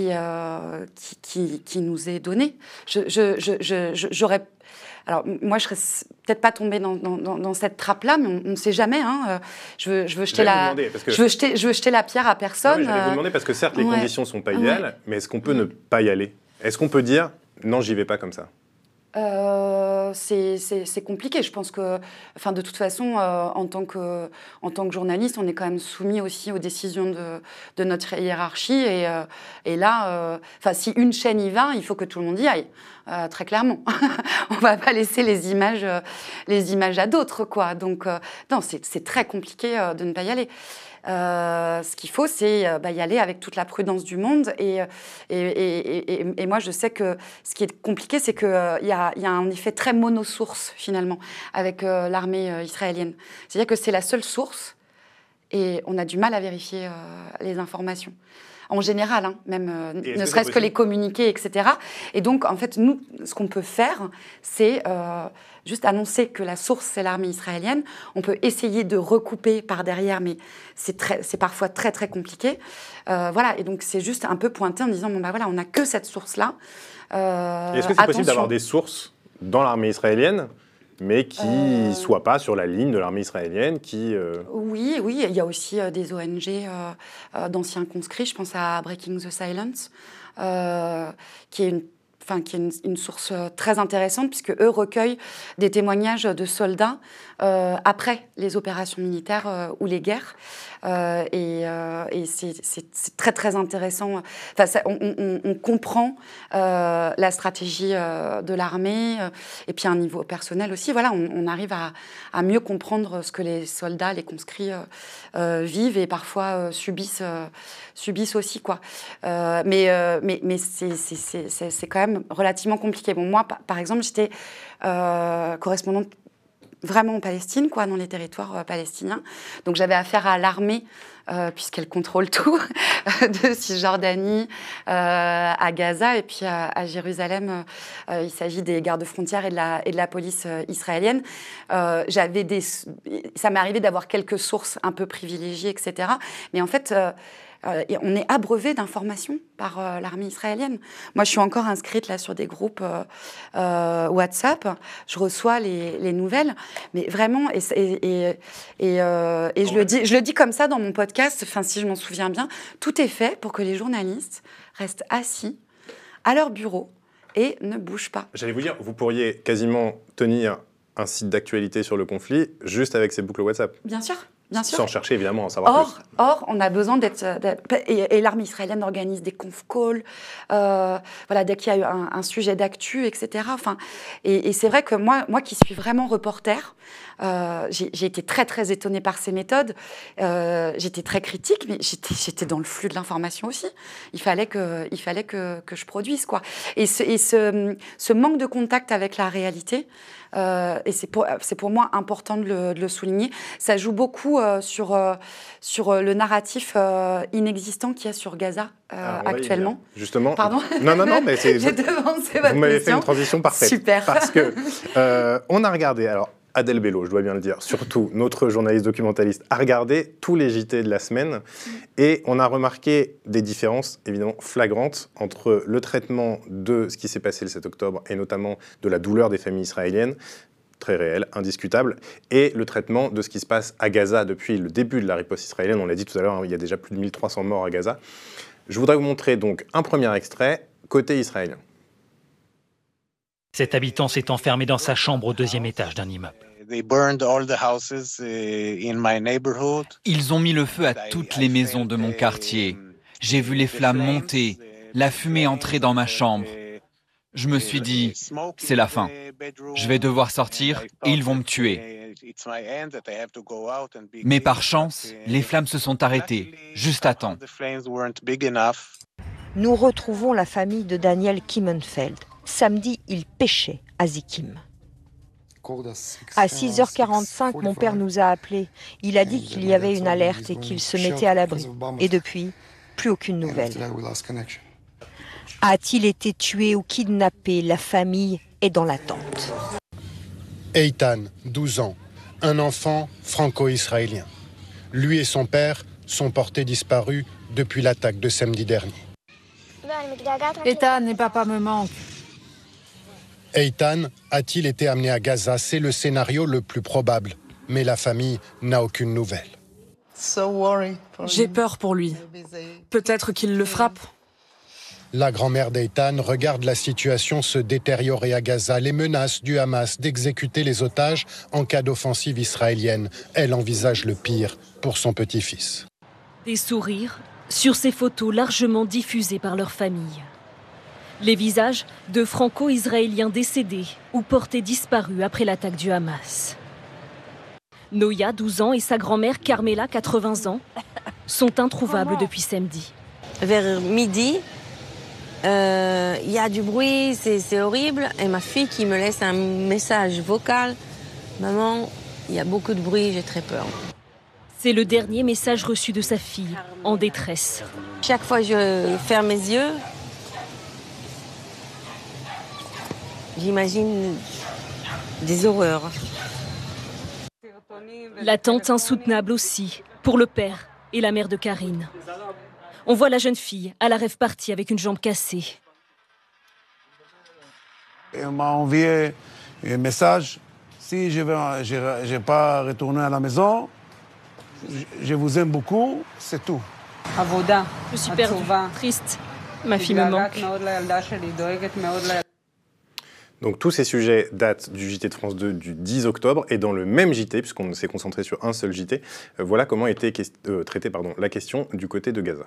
euh, qui, qui, qui, nous est donné. Je, je, alors, moi, je serais peut-être pas tombée dans, dans, dans cette trappe-là, mais on ne sait jamais. Hein. Je, veux, je, veux jeter la, je, veux jeter, je veux jeter la pierre à personne. je vais vous demander, parce que certes, les conditions ne sont pas idéales, mais est-ce qu'on peut ne pas y aller? Est-ce qu'on peut dire, non, j'y vais pas comme ça? Euh, c'est compliqué. Je pense que, enfin, de toute façon, euh, en, tant que, en tant que journaliste, on est quand même soumis aussi aux décisions de, de notre hiérarchie. Et, euh, et là, enfin, si une chaîne y va, il faut que tout le monde y aille, très clairement. on va pas laisser les images, les images à d'autres, quoi. Donc, non, c'est très compliqué de ne pas y aller. Euh, ce qu'il faut, c'est euh, bah, y aller avec toute la prudence du monde. Euh, et, moi, je sais que ce qui est compliqué, c'est qu'il y a un effet très monosource, finalement, avec l'armée israélienne. C'est-à-dire que c'est la seule source et on a du mal à vérifier les informations en général, hein, même ne serait-ce que les communiquer, etc. Et donc, en fait, nous, ce qu'on peut faire, c'est juste annoncer que la source, c'est l'armée israélienne. On peut essayer de recouper par derrière, mais c'est parfois très, très compliqué. Euh, voilà, et donc c'est juste un peu pointé en disant, bon, bah voilà, on n'a que cette source-là. Euh, Est-ce que c'est possible d'avoir des sources dans l'armée israélienne mais qui ne euh, soient pas sur la ligne de l'armée israélienne, qui... Oui, oui, il y a aussi des ONG d'anciens conscrits, je pense à Breaking the Silence, qui est une enfin, qui est une, source euh, très intéressante, puisque eux recueillent des témoignages de soldats euh, après les opérations militaires euh, ou les guerres. et, c'est très, très intéressant. Enfin, on, comprend la stratégie de l'armée, et puis à un niveau personnel aussi. Voilà, on, arrive à, à, mieux comprendre ce que les soldats, les conscrits vivent et parfois subissent, subissent aussi. Quoi. mais mais, mais c'est quand même relativement compliqué. Bon, moi, par exemple, j'étais euh, correspondante vraiment en Palestine, quoi, dans les territoires euh, palestiniens. Donc j'avais affaire à l'armée, euh, puisqu'elle contrôle tout, de Cisjordanie à Gaza et puis à, Jérusalem. il s'agit des gardes-frontières et, de la, et de la police israélienne. j'avais des, ça m'est arrivé d'avoir quelques sources un peu privilégiées, etc. Mais en fait, euh, on est abreuvé d'informations par euh, l'armée israélienne. Moi, je suis encore inscrite là sur des groupes euh, WhatsApp. Je reçois les, nouvelles, mais vraiment, et, et, et, je, le dis, je le dis comme ça dans mon podcast, enfin, si je m'en souviens bien, tout est fait pour que les journalistes restent assis à leur bureau et ne bougent pas. J'allais vous dire, vous pourriez quasiment tenir un site d'actualité sur le conflit juste avec ces boucles WhatsApp. Bien sûr. Sans chercher évidemment à savoir or, plus. Or, on a besoin d'être. Et, l'armée israélienne organise des conf calls, euh, voilà, dès qu'il y a eu un, sujet d'actu, etc. Enfin, et, c'est vrai que moi, moi qui suis vraiment reporter, euh, j'ai été très très étonnée par ces méthodes. Euh, j'étais très critique, mais j'étais dans le flux de l'information aussi. Il fallait que, il fallait que, que je produise quoi. Et, ce, et ce, ce manque de contact avec la réalité. Euh, et c'est pour, pour, moi important de le, souligner. Ça joue beaucoup sur, sur le narratif inexistant qu'il y a sur Gaza ah, actuellement. Justement. Pardon Non, non, non, mais c'est. Votre Vous m'avez fait une transition parfaite. Super. Parce que on a regardé. Alors, Adèle Bello, je dois bien le dire, surtout notre journaliste documentaliste, a regardé tous les JT de la semaine et on a remarqué des différences évidemment flagrantes entre le traitement de ce qui s'est passé le 7 octobre et notamment de la douleur des familles israéliennes, très réel, indiscutable, et le traitement de ce qui se passe à Gaza depuis le début de la riposte israélienne. On l'a dit tout à l'heure, hein, il y a déjà plus de 1300 morts à Gaza. Je voudrais vous montrer donc un premier extrait côté israélien. Cet habitant s'est enfermé dans sa chambre au deuxième étage d'un immeuble. Uh, Ils ont mis le feu à toutes les maisons de mon quartier. J'ai vu les flammes monter, la fumée entrer dans ma chambre. Je me suis dit, c'est la fin. Je vais devoir sortir et ils vont me tuer. Mais par chance, les flammes se sont arrêtées, juste à temps. Nous retrouvons la famille de Daniel Kimmenfeld. Samedi, il pêchait à Zikim. À 6h45, mon père nous a appelés. Il a dit qu'il y avait une alerte et qu'il se mettait à l'abri. Et depuis, plus aucune nouvelle. A-t-il été tué ou kidnappé? La famille est dans l'attente. Eitan, 12 ans, un enfant franco-israélien. Lui et son père sont portés disparus depuis l'attaque de samedi dernier. Eitan et papa me manquent. Eitan a-t-il été amené à Gaza? C'est le scénario le plus probable. Mais la famille n'a aucune nouvelle. J'ai peur pour lui. Peut-être qu'il le frappe. La grand-mère d'Eitan regarde la situation se détériorer à Gaza, les menaces du Hamas d'exécuter les otages en cas d'offensive israélienne. Elle envisage le pire pour son petit-fils. Des sourires sur ces photos largement diffusées par leur famille. Les visages de franco-israéliens décédés ou portés disparus après l'attaque du Hamas. Noya, 12 ans, et sa grand-mère Carmela, 80 ans, sont introuvables depuis samedi. Vers midi, euh, il y a du bruit, c'est horrible. Et ma fille qui me laisse un message vocal Maman, il y a beaucoup de bruit, j'ai très peur. C'est le dernier message reçu de sa fille, en détresse. Chaque fois que je ferme mes yeux, j'imagine des horreurs. L'attente insoutenable aussi, pour le père et la mère de Karine. On voit la jeune fille à la rêve partie avec une jambe cassée. On m'a envoyé un message. Si je ne vais pas retourner à la maison, je vous aime beaucoup, c'est tout. Je suis perdue, triste. Ma fille me manque. Donc tous ces sujets datent du JT de France 2 du 10 octobre et dans le même JT, puisqu'on s'est concentré sur un seul JT, euh, voilà comment était euh, traitée la question du côté de Gaza.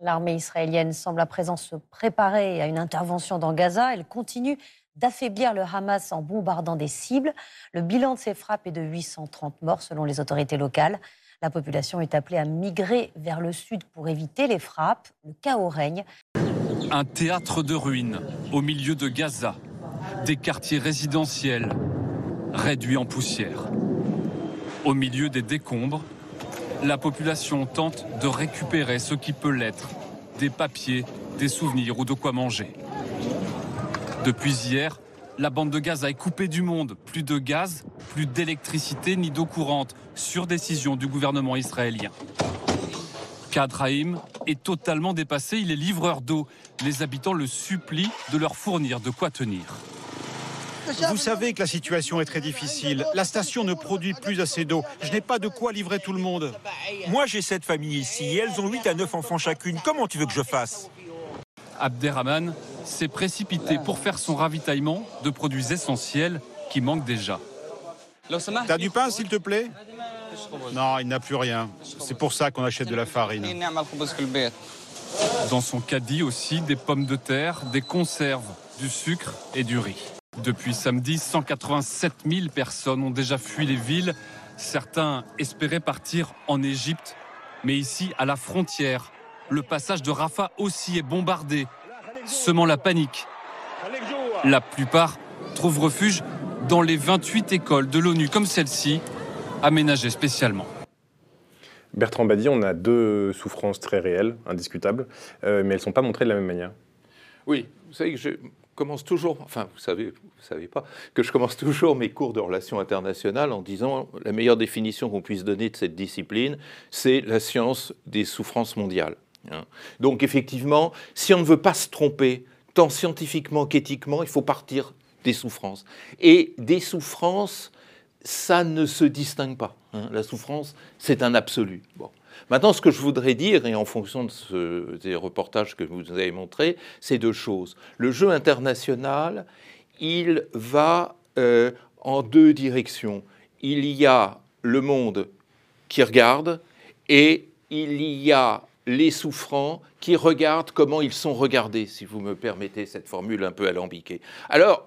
L'armée israélienne semble à présent se préparer à une intervention dans Gaza. Elle continue d'affaiblir le Hamas en bombardant des cibles. Le bilan de ces frappes est de 830 morts selon les autorités locales. La population est appelée à migrer vers le sud pour éviter les frappes. Le chaos règne. Un théâtre de ruines au milieu de Gaza. Des quartiers résidentiels réduits en poussière. Au milieu des décombres, la population tente de récupérer ce qui peut l'être. Des papiers, des souvenirs ou de quoi manger. Depuis hier, la bande de Gaza est coupée du monde. Plus de gaz, plus d'électricité ni d'eau courante, sur décision du gouvernement israélien. Kadraïm est totalement dépassé, il est livreur d'eau. Les habitants le supplient de leur fournir de quoi tenir. Vous savez que la situation est très difficile. La station ne produit plus assez d'eau. Je n'ai pas de quoi livrer tout le monde. Moi, j'ai sept familles ici et elles ont 8 à 9 enfants chacune. Comment tu veux que je fasse? Abderrahman s'est précipité pour faire son ravitaillement de produits essentiels qui manquent déjà. T'as du pain, s'il te plaît? Non, il n'a plus rien. C'est pour ça qu'on achète de la farine. Dans son caddie aussi, des pommes de terre, des conserves, du sucre et du riz. Depuis samedi, 187 000 personnes ont déjà fui les villes. Certains espéraient partir en Égypte, mais ici, à la frontière, le passage de Rafah aussi est bombardé, semant la panique. La plupart trouvent refuge dans les 28 écoles de l'ONU comme celle-ci, aménagées spécialement. Bertrand Badi, on a deux souffrances très réelles, indiscutables, euh, mais elles ne sont pas montrées de la même manière. Oui, vous savez que je commence toujours, enfin vous savez, vous savez pas, que je commence toujours mes cours de relations internationales en disant la meilleure définition qu'on puisse donner de cette discipline, c'est la science des souffrances mondiales. Hein. Donc effectivement, si on ne veut pas se tromper, tant scientifiquement qu'éthiquement, il faut partir des souffrances. Et des souffrances, ça ne se distingue pas. Hein. La souffrance, c'est un absolu. Bon. Maintenant, ce que je voudrais dire, et en fonction des reportages que vous avez montrés, c'est deux choses. Le jeu international, il va euh, en deux directions. Il y a le monde qui regarde et il y a les souffrants qui regardent comment ils sont regardés, si vous me permettez cette formule un peu alambiquée. Alors,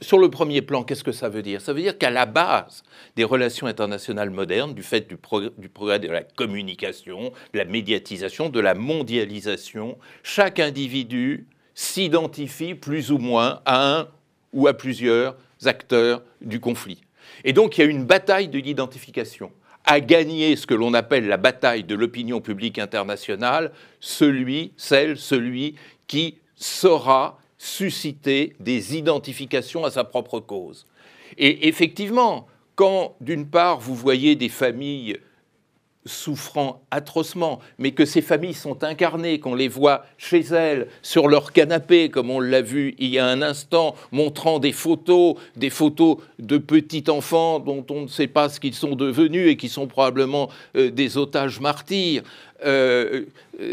sur le premier plan, qu'est-ce que ça veut dire? Ça veut dire qu'à la base des relations internationales modernes, du fait du, progrès de la communication, de la médiatisation, de la mondialisation, chaque individu s'identifie plus ou moins à un ou à plusieurs acteurs du conflit. Et donc il y a une bataille de l'identification à gagner ce que l'on appelle la bataille de l'opinion publique internationale, celui, celle, celui qui saura susciter des identifications à sa propre cause. Et effectivement, quand d'une part vous voyez des familles souffrant atrocement, mais que ces familles sont incarnées, qu'on les voit chez elles, sur leur canapé, comme on l'a vu il y a un instant, montrant des photos, des photos de petits enfants dont on ne sait pas ce qu'ils sont devenus et qui sont probablement euh, des otages martyrs. Euh,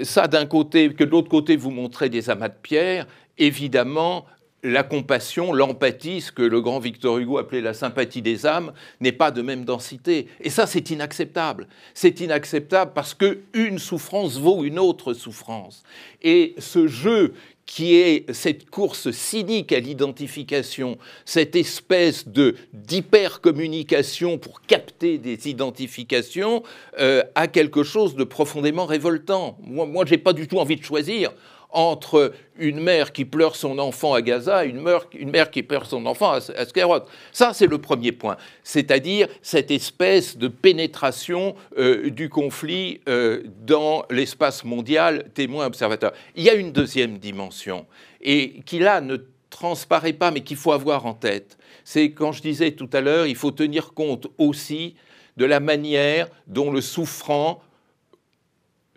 ça d'un côté, que de l'autre côté vous montrez des amas de pierre, évidemment, la compassion, l'empathie, ce que le grand Victor Hugo appelait la sympathie des âmes, n'est pas de même densité. Et ça, c'est inacceptable. C'est inacceptable parce que une souffrance vaut une autre souffrance. Et ce jeu qui est cette course cynique à l'identification, cette espèce de d'hypercommunication pour capter des identifications, euh, a quelque chose de profondément révoltant. Moi, moi j'ai pas du tout envie de choisir entre une mère qui pleure son enfant à Gaza et une mère, qui pleure son enfant à, à Ça, c'est le premier point. C'est-à-dire cette espèce de pénétration euh, du conflit euh, dans l'espace mondial, témoin observateur. Il y a une deuxième dimension, et qui là ne transparaît pas, mais qu'il faut avoir en tête. C'est quand je disais tout à l'heure, il faut tenir compte aussi de la manière dont le souffrant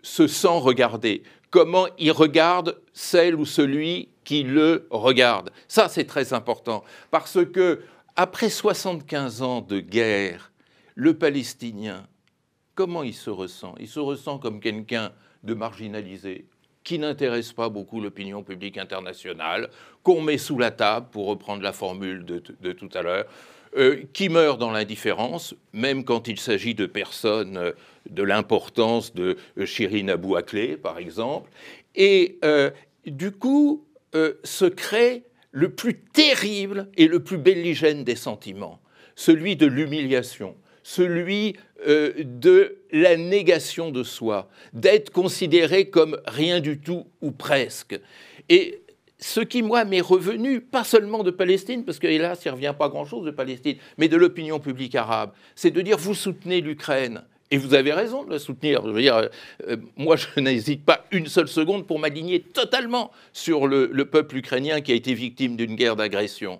se sent regardé comment il regarde celle ou celui qui le regarde. Ça, c'est très important, parce que après 75 ans de guerre, le Palestinien, comment il se ressent? Il se ressent comme quelqu'un de marginalisé, qui n'intéresse pas beaucoup l'opinion publique internationale, qu'on met sous la table, pour reprendre la formule de, tout à l'heure, euh, qui meurt dans l'indifférence, même quand il s'agit de personnes euh, de l'importance de Shirin Abu Akleh, par exemple. Et euh, du coup, se crée le plus terrible et le plus belligène des sentiments, celui de l'humiliation, celui de la négation de soi, d'être considéré comme rien du tout ou presque. Et ce qui, moi, m'est revenu, pas seulement de Palestine, parce que hélas, il ne revient pas grand-chose de Palestine, mais de l'opinion publique arabe, c'est de dire vous soutenez l'Ukraine. Et vous avez raison de la soutenir. Je veux dire, euh, moi, je n'hésite pas une seule seconde pour m'aligner totalement sur le, le, peuple ukrainien qui a été victime d'une guerre d'agression.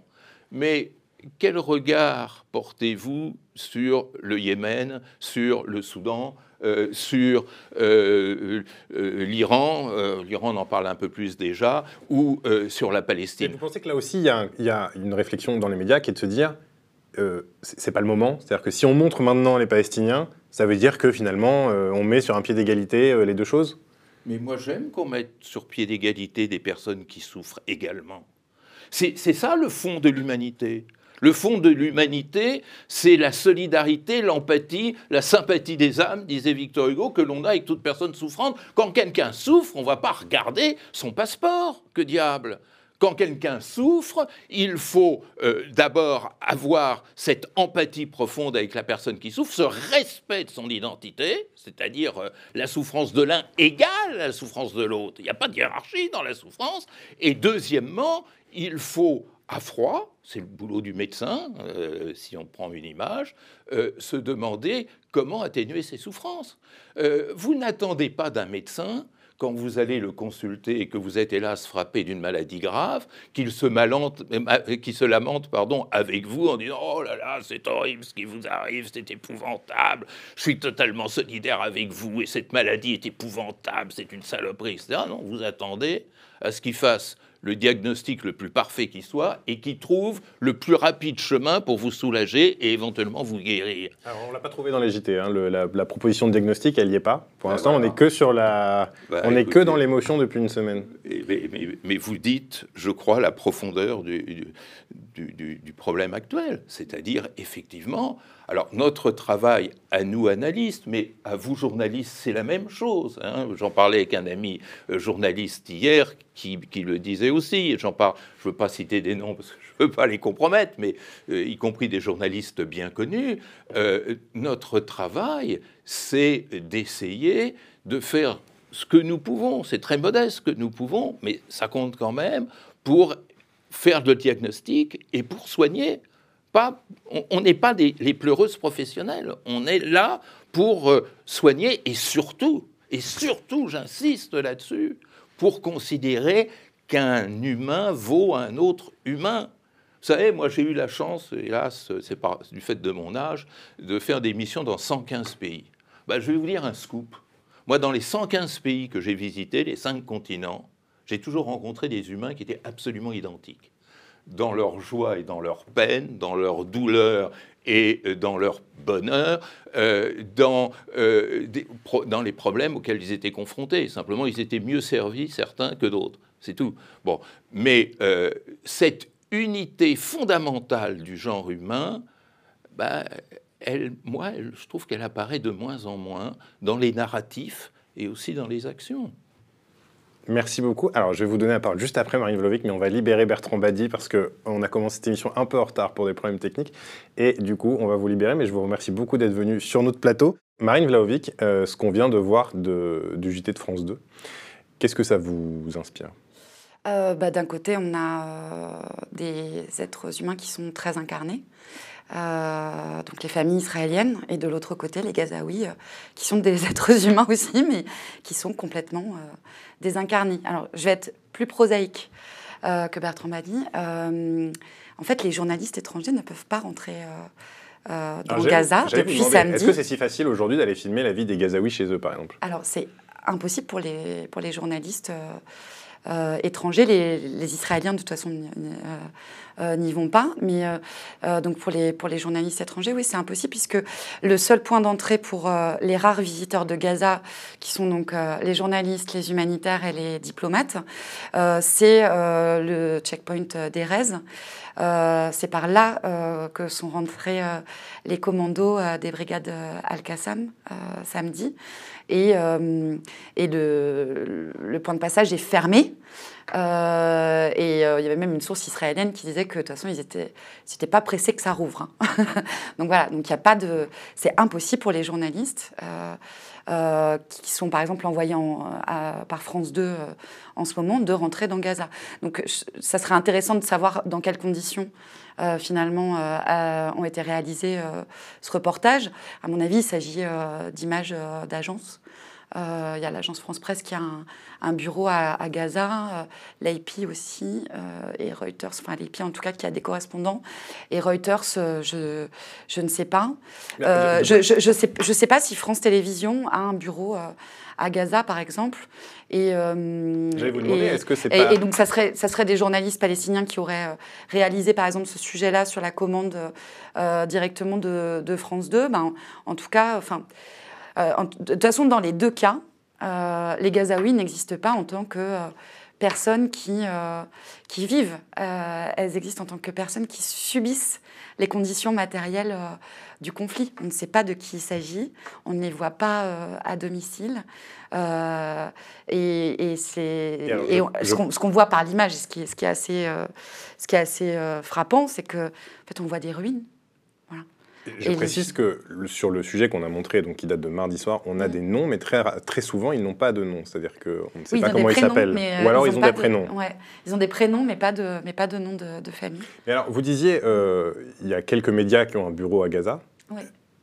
Mais quel regard portez-vous sur le Yémen, sur le Soudan, euh, sur euh, l'Iran, l'Iran en parle un peu plus déjà, ou sur la Palestine? vous pensez que là aussi, il y, y, a une réflexion dans les médias qui est de se dire, c'est pas le moment. C'est-à-dire que si on montre maintenant les Palestiniens, ça veut dire que finalement, on met sur un pied d'égalité les deux choses? Mais moi, j'aime qu'on mette sur pied d'égalité des personnes qui souffrent également. C'est ça le fond de l'humanité. Le fond de l'humanité, c'est la solidarité, l'empathie, la sympathie des âmes, disait Victor Hugo, que l'on a avec toute personne souffrante. Quand quelqu'un souffre, on ne va pas regarder son passeport. Que diable? Quand quelqu'un souffre, il faut euh, d'abord avoir cette empathie profonde avec la personne qui souffre, ce respect de son identité, c'est-à-dire euh, la souffrance de l'un égale à la souffrance de l'autre. Il n'y a pas de hiérarchie dans la souffrance. Et deuxièmement, il faut à froid, c'est le boulot du médecin, euh, si on prend une image, se demander comment atténuer ses souffrances. Vous n'attendez pas d'un médecin quand vous allez le consulter et que vous êtes hélas frappé d'une maladie grave, qu'il se, se lamente pardon, avec vous en disant Oh là là, c'est horrible ce qui vous arrive, c'est épouvantable, je suis totalement solidaire avec vous et cette maladie est épouvantable, c'est une saloperie, etc. Non, vous attendez à ce qu'il fasse le diagnostic le plus parfait qui soit et qui trouve le plus rapide chemin pour vous soulager et éventuellement vous guérir. Alors, on l'a pas trouvé dans les JT. Hein. la, proposition de diagnostic, elle n'y est pas. Pour ben l'instant, on n'est que sur la, ben on n'est que dans l'émotion depuis une semaine. Mais, vous dites, je crois, la profondeur du, du problème actuel, c'est-à-dire effectivement alors notre travail à nous analystes, mais à vous journalistes, c'est la même chose. Hein. J'en parlais avec un ami euh, journaliste hier qui, le disait aussi. J'en parle, je ne veux pas citer des noms parce que je ne veux pas les compromettre, mais euh, y compris des journalistes bien connus. Euh, notre travail, c'est d'essayer de faire ce que nous pouvons. C'est très modeste ce que nous pouvons, mais ça compte quand même pour faire le diagnostic et pour soigner. Pas, on n'est pas des, les pleureuses professionnelles. On est là pour euh, soigner et surtout, et surtout, j'insiste là-dessus, pour considérer qu'un humain vaut un autre humain. Vous savez, moi j'ai eu la chance, hélas, c'est du fait de mon âge, de faire des missions dans 115 pays. Ben, je vais vous dire un scoop. Moi, dans les 115 pays que j'ai visités, les cinq continents, j'ai toujours rencontré des humains qui étaient absolument identiques. Dans leur joie et dans leur peine, dans leur douleur et euh, dans leur bonheur, euh, euh, dans les problèmes auxquels ils étaient confrontés. Simplement, ils étaient mieux servis, certains, que d'autres. C'est tout. Bon. Mais cette unité fondamentale du genre humain, ben, elle, moi, je trouve qu'elle apparaît de moins en moins dans les narratifs et aussi dans les actions. Merci beaucoup. Alors, je vais vous donner la parole juste après Marine Vlovic, mais on va libérer Bertrand Badi parce qu'on a commencé cette émission un peu en retard pour des problèmes techniques. Et du coup, on va vous libérer, mais je vous remercie beaucoup d'être venu sur notre plateau. Marine Vlaovic, euh, ce qu'on vient de voir du JT de France 2, qu'est-ce que ça vous inspire? Euh, bah, D'un côté, on a euh, des êtres humains qui sont très incarnés. Euh, donc les familles israéliennes, et de l'autre côté les Gazaouis, qui sont des êtres humains aussi, mais qui sont complètement désincarnés. Alors je vais être plus prosaïque que Bertrand m'a dit. en fait, les journalistes étrangers ne peuvent pas rentrer dans Gaza depuis samedi. Est-ce que c'est si facile aujourd'hui d'aller filmer la vie des Gazaouis chez eux, par exemple? Alors c'est impossible pour les, pour les journalistes. Étrangers. Les, Israéliens, de toute façon, euh, n'y vont pas. Mais euh, euh, donc pour les, pour les journalistes étrangers, oui, c'est impossible puisque le seul point d'entrée pour les rares visiteurs de Gaza, qui sont donc les journalistes, les humanitaires et les diplomates, c'est le checkpoint d'Erez. c'est par là que sont rentrés les commandos des brigades Al-Qassam samedi. Et, et le, point de passage est fermé. Euh, et euh, il y avait même une source israélienne qui disait que de toute façon, ils n'étaient pas pressés que ça rouvre. Hein. donc voilà, donc il a pas de, c'est impossible pour les journalistes euh, qui sont par exemple envoyés par France 2 en ce moment de rentrer dans Gaza. Donc ça serait intéressant de savoir dans quelles conditions. finalement ont été réalisés ce reportage. À mon avis, il s'agit d'images d'agence. Euh, il y a l'agence France Presse qui a un, bureau à, Gaza, euh, aussi, euh, et Reuters, enfin l'AP en tout cas qui a des correspondants. Et Reuters, je, je ne sais pas. je ne je, sais, je sais pas si France Télévisions a un bureau à Gaza, par exemple. Et, vous demander, est-ce que c'est pas... et, donc, ça serait, ça serait des journalistes palestiniens qui auraient réalisé, par exemple, ce sujet-là sur la commande directement de, de, France 2. Ben, en tout cas, enfin, euh, de toute façon, dans les deux cas, euh, les Gazaouis n'existent pas en tant que euh, personnes qui, qui vivent. elles existent en tant que personnes qui subissent les conditions matérielles du conflit. On ne sait pas de qui il s'agit, on ne les voit pas à domicile. et, c'est ce qu'on voit par l'image, ce qui, ce qui est assez, ce qui est assez frappant, c'est que en fait, on voit des ruines. Je précise que sur le sujet qu'on a montré, donc qui date de mardi soir, on a des noms, mais très, très souvent, ils n'ont pas de nom. C'est-à-dire qu'on ne sait pas comment ils s'appellent. Euh, Ou alors ils ont, des prénoms. Ouais. Ils ont des prénoms, mais pas de, mais pas de nom de, famille. Alors, vous disiez, euh, il y a quelques médias qui ont un bureau à Gaza.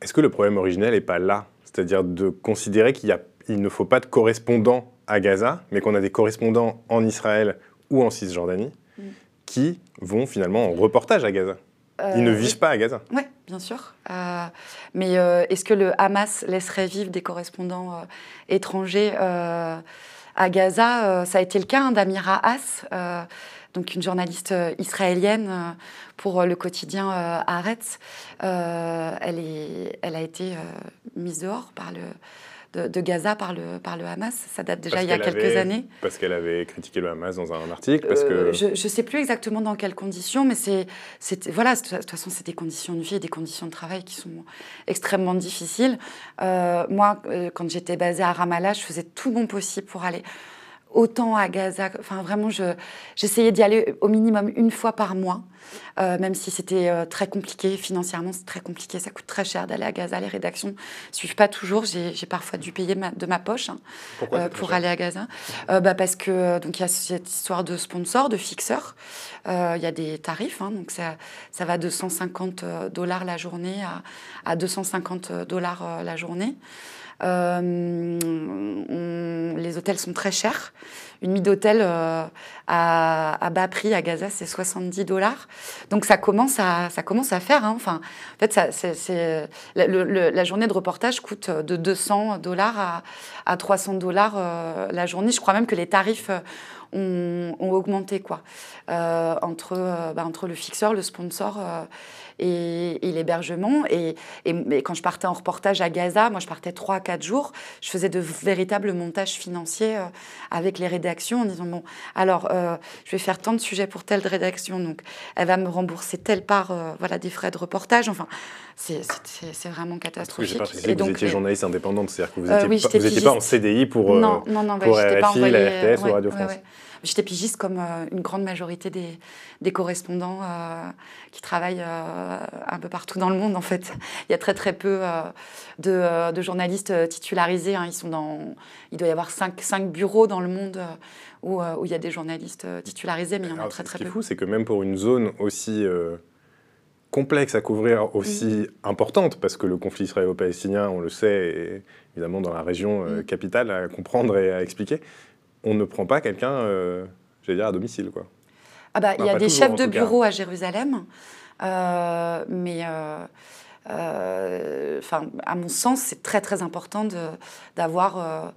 Est-ce que le problème originel n'est pas là? C'est-à-dire de considérer qu'il il ne faut pas de correspondants à Gaza, mais qu'on a des correspondants en Israël ou en Cisjordanie mm. qui vont finalement en reportage à Gaza. Ils ne euh, vivent pas à Gaza. Bien sûr. Euh, mais euh, est-ce que le Hamas laisserait vivre des correspondants étrangers à Gaza? Ça a été le cas hein, d'Amira Haas, donc une journaliste israélienne pour le quotidien Haaretz. elle a été mise dehors par le de, Gaza par le, par le Hamas. Ça date déjà il y a quelques années. Parce qu'elle avait critiqué le Hamas dans un article parce que... Je ne sais plus exactement dans quelles conditions, mais c'est, voilà, de toute façon, c'est des conditions de vie et des conditions de travail qui sont extrêmement difficiles. Euh, moi, euh, quand j'étais basée à Ramallah, je faisais tout mon possible pour aller autant à Gaza. Enfin, vraiment, j'essayais d'y aller au minimum une fois par mois, euh, même si c'était euh, très compliqué financièrement, c'est très compliqué, ça coûte très cher d'aller à Gaza. Les rédactions ne suivent pas toujours. J'ai parfois dû payer de ma poche hein, euh, pour aller à Gaza, bah, parce que donc il y a cette histoire de sponsors, de fixeurs. Il y a des tarifs, hein, donc ça, ça va de 150 dollars la journée à, à 250 dollars la journée. Euh, les hôtels sont très chers. Une nuit d'hôtel euh, à, bas prix à Gaza, c'est 70 dollars. Donc ça commence à, faire. Hein. Enfin, en fait, la journée de reportage coûte de 200 dollars à, à 300 dollars euh, la journée. Je crois même que les tarifs ont, augmenté quoi, entre, bah, entre le fixeur, le sponsor et, l'hébergement. Et, quand je partais en reportage à Gaza, moi je partais 3 à 4 jours, je faisais de véritables montages financiers euh, avec les rédactions en disant, bon, alors euh, je vais faire tant de sujets pour telle rédaction, donc elle va me rembourser telle part euh, voilà, des frais de reportage. Enfin, c'est vraiment catastrophique. Parce que et donc, vous étiez journaliste indépendante, c'est-à-dire que vous n'étiez pas, en CDI pour, non, non, non, pour RFI, pas la RTS ou Radio France. J'étais pigiste comme euh, une grande majorité des, des correspondants euh, qui travaillent euh, un peu partout dans le monde, en fait. Il y a très, très peu de, de, journalistes titularisés. Hein. Ils sont dans, il doit y avoir cinq, cinq bureaux dans le monde où, où, il y a des journalistes titularisés, mais il y en a très, très peu. Ce qui est fou, c'est que même pour une zone aussi complexe à couvrir, aussi mm. importante, parce que le conflit israélo-palestinien, on le sait, est évidemment dans la région mm. capitale à comprendre et à expliquer on ne prend pas quelqu'un, euh, j'allais dire, à domicile. Quoi. Ah bah, il y a des chefs de bureau à Jérusalem, euh, mais euh, enfin, à mon sens, c'est très très important d'avoir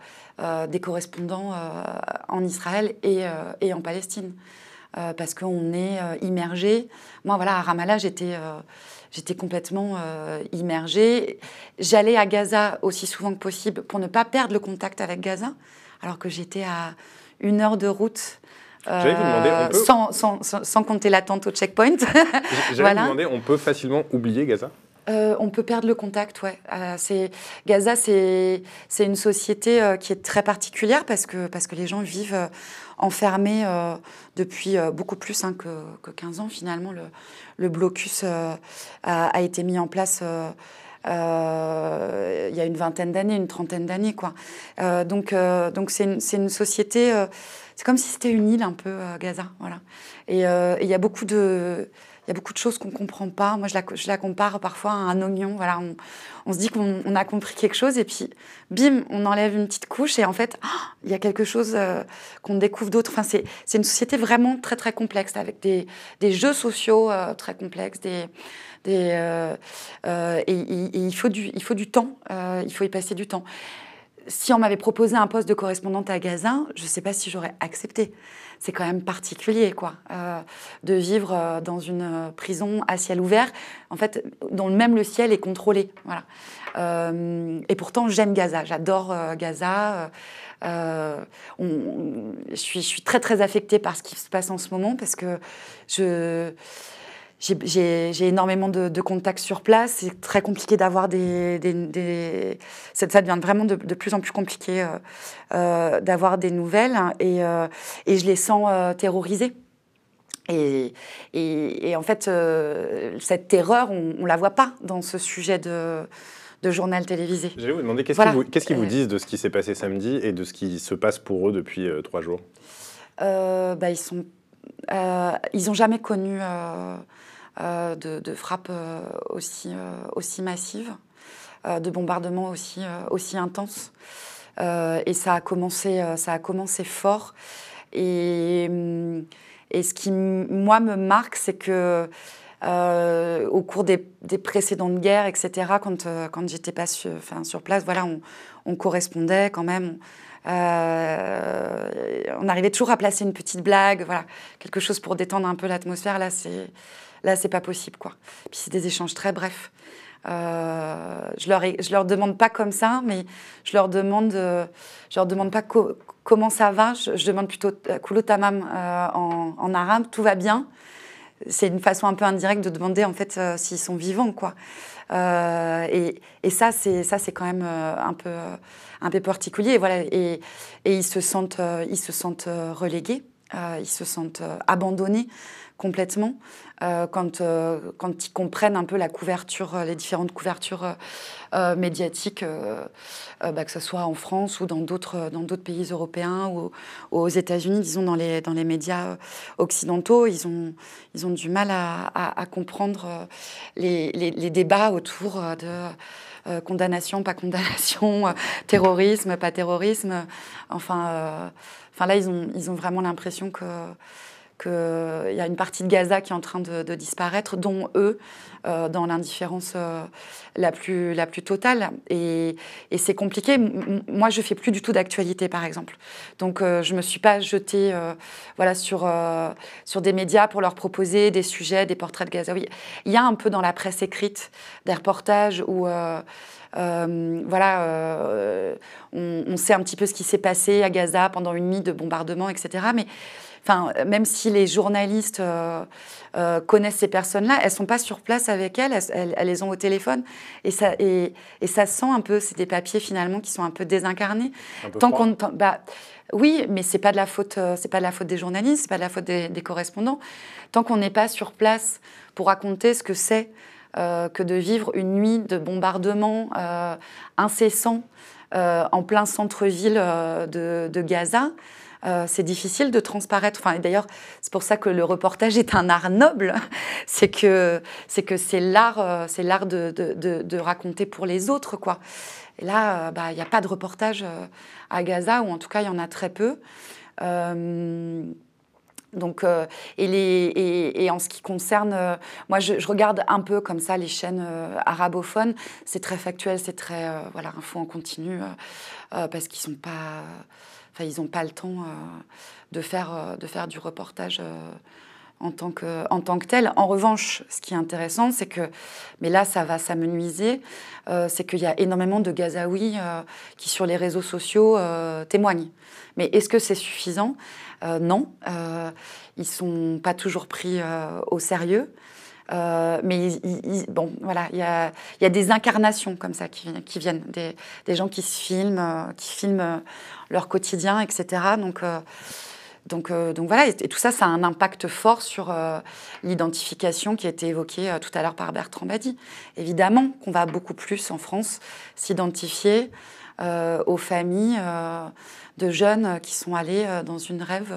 des correspondants en Israël et, et en Palestine. parce qu'on est immergé. Moi, voilà, à Ramallah, j'étais j'étais complètement immergée. J'allais à Gaza aussi souvent que possible pour ne pas perdre le contact avec Gaza alors que j'étais à une heure de route. Euh, sans, sans, sans, compter l'attente au checkpoint. J'allais vous demander, on peut facilement oublier Gaza? Euh, on peut perdre le contact, ouais. Euh, Gaza, c'est une société qui est très particulière parce que, parce que les gens vivent enfermés depuis beaucoup plus hein, que, que, 15 ans. Finalement, le, le blocus a, a, été mis en place euh, il y a une vingtaine d'années, une trentaine d'années. quoi. Euh, donc euh, donc c'est une, société, c'est comme si c'était une île un peu, Gaza. Voilà. Et il y a beaucoup de... Il beaucoup de choses qu'on ne comprend pas. Moi, je la, je la, compare parfois à un oignon. Voilà, on, on se dit qu'on a compris quelque chose et puis, bim, on enlève une petite couche et en fait, ah, il y a quelque chose qu'on découvre d'autre. Enfin, c'est une société vraiment très, très complexe avec des, des jeux sociaux très complexes, des, euh, euh, et, il, faut du, il faut du temps, euh, il faut y passer du temps. Si on m'avait proposé un poste de correspondante à Gaza, je ne sais pas si j'aurais accepté. C'est quand même particulier, quoi, de vivre dans une prison à ciel ouvert, en fait, dont même le ciel est contrôlé. Voilà. et pourtant, j'aime Gaza, j'adore Gaza. je, suis, je suis très très affectée par ce qui se passe en ce moment parce que je j'ai énormément de, contacts sur place. C'est très compliqué d'avoir des, des, Ça devient vraiment de, plus en plus compliqué euh, euh, d'avoir des nouvelles et, euh, et, je les sens terrorisés. Et, et, en fait, cette terreur, on ne la voit pas dans ce sujet de, de journal télévisé. J'allais vous demander qu'est-ce qu'ils vous, disent de ce qui s'est passé samedi et de ce qui se passe pour eux depuis trois jours? Bah, Ils sont ils n'ont jamais connu euh, de, frappes euh, aussi, euh, aussi massives, de bombardements aussi, aussi intenses. et ça a, commencé, ça a commencé fort. Et, et ce qui, moi, me marque, c'est que au cours des, précédentes guerres, etc., quand, quand j'étais pas sur, place, voilà, on, on, correspondait quand même. on arrivait toujours à placer une petite blague, voilà, quelque chose pour détendre un peu l'atmosphère. Là, c'est Là, c'est pas possible, quoi. Puis c'est des échanges très brefs. Euh, je leur je leur demande pas comme ça, mais je leur demande, euh, je leur demande pas comment ça va. Je, demande plutôt euh, kulo tamam en, arabe, tout va bien. c'est une façon un peu indirecte de demander en fait s'ils sont vivants, quoi. et, et, ça, c'est ça, c'est quand même un peu un peu particulier. Et voilà, et, et ils se sentent ils se sentent relégués, ils se sentent abandonnés complètement euh, quand, euh, quand ils comprennent un peu la couverture, euh, les différentes couvertures médiatiques, bah, que ce soit en France ou dans d'autres pays européens ou aux États-Unis, disons dans les dans les médias occidentaux, ils ont ils ont du mal à, comprendre les, les, les, débats autour de condamnation, pas condamnation, terrorisme, pas terrorisme. Enfin, enfin là, ils ont, ils ont vraiment l'impression que qu'il y a une partie de Gaza qui est en train de, disparaître, dont eux, euh, dans l'indifférence euh, la, plus, totale. Et, c'est compliqué. moi, je fais plus du tout d'actualité, par exemple. Donc, euh, je ne me suis pas jetée voilà, sur, des médias pour leur proposer des sujets, des portraits de Gaza. Il y a un peu dans la presse écrite des reportages où... voilà, on, on, sait un petit peu ce qui s'est passé à Gaza pendant une nuit de bombardement, etc. Mais enfin, même si les journalistes euh, euh, connaissent ces personnes-là, elles sont pas sur place avec elles, elles, les ont au téléphone, et ça, et, ça sent un peu, c'est des papiers finalement qui sont un peu désincarnés. Tant qu'on, bah, oui, mais c'est pas de la faute, euh, c'est pas de la faute des journalistes, c'est pas de la faute des, correspondants. Tant qu'on n'est pas sur place pour raconter ce que c'est que de vivre une nuit de bombardement incessant en plein centre-ville de, de, Gaza, euh, c'est difficile de transparaître. Enfin, d'ailleurs, c'est pour ça que le reportage est un art noble. c'est que c'est que c'est l'art, euh, c'est l'art de, raconter pour les autres, quoi. Et là, euh, bah, il n'y a pas de reportage à Gaza, ou en tout cas, il y en a très peu. Donc, et, les, et, en ce qui concerne, moi je, regarde un peu comme ça les chaînes arabophones. C'est très factuel, c'est très voilà info en continu parce qu'ils sont pas ils n'ont pas le temps euh, de, faire, euh, de faire du reportage euh, en tant, que, en tant que tel. En revanche, ce qui est intéressant, c'est que, mais là, ça va s'amenuiser, c'est qu'il y a énormément de Gazaouis qui, sur les réseaux sociaux, témoignent. Mais est-ce que c'est suffisant? Non. ils ne sont pas toujours pris au sérieux. Euh, mais bon, voilà, il y a, des incarnations comme ça qui, viennent, des, gens qui se filment, euh, qui filment euh, leur quotidien, etc. Donc, donc, donc voilà, et, tout ça, ça a un impact fort sur l'identification qui a été évoquée tout à l'heure par Bertrand Badi. Évidemment qu'on va beaucoup plus en France s'identifier aux familles de jeunes qui sont allés dans une rêve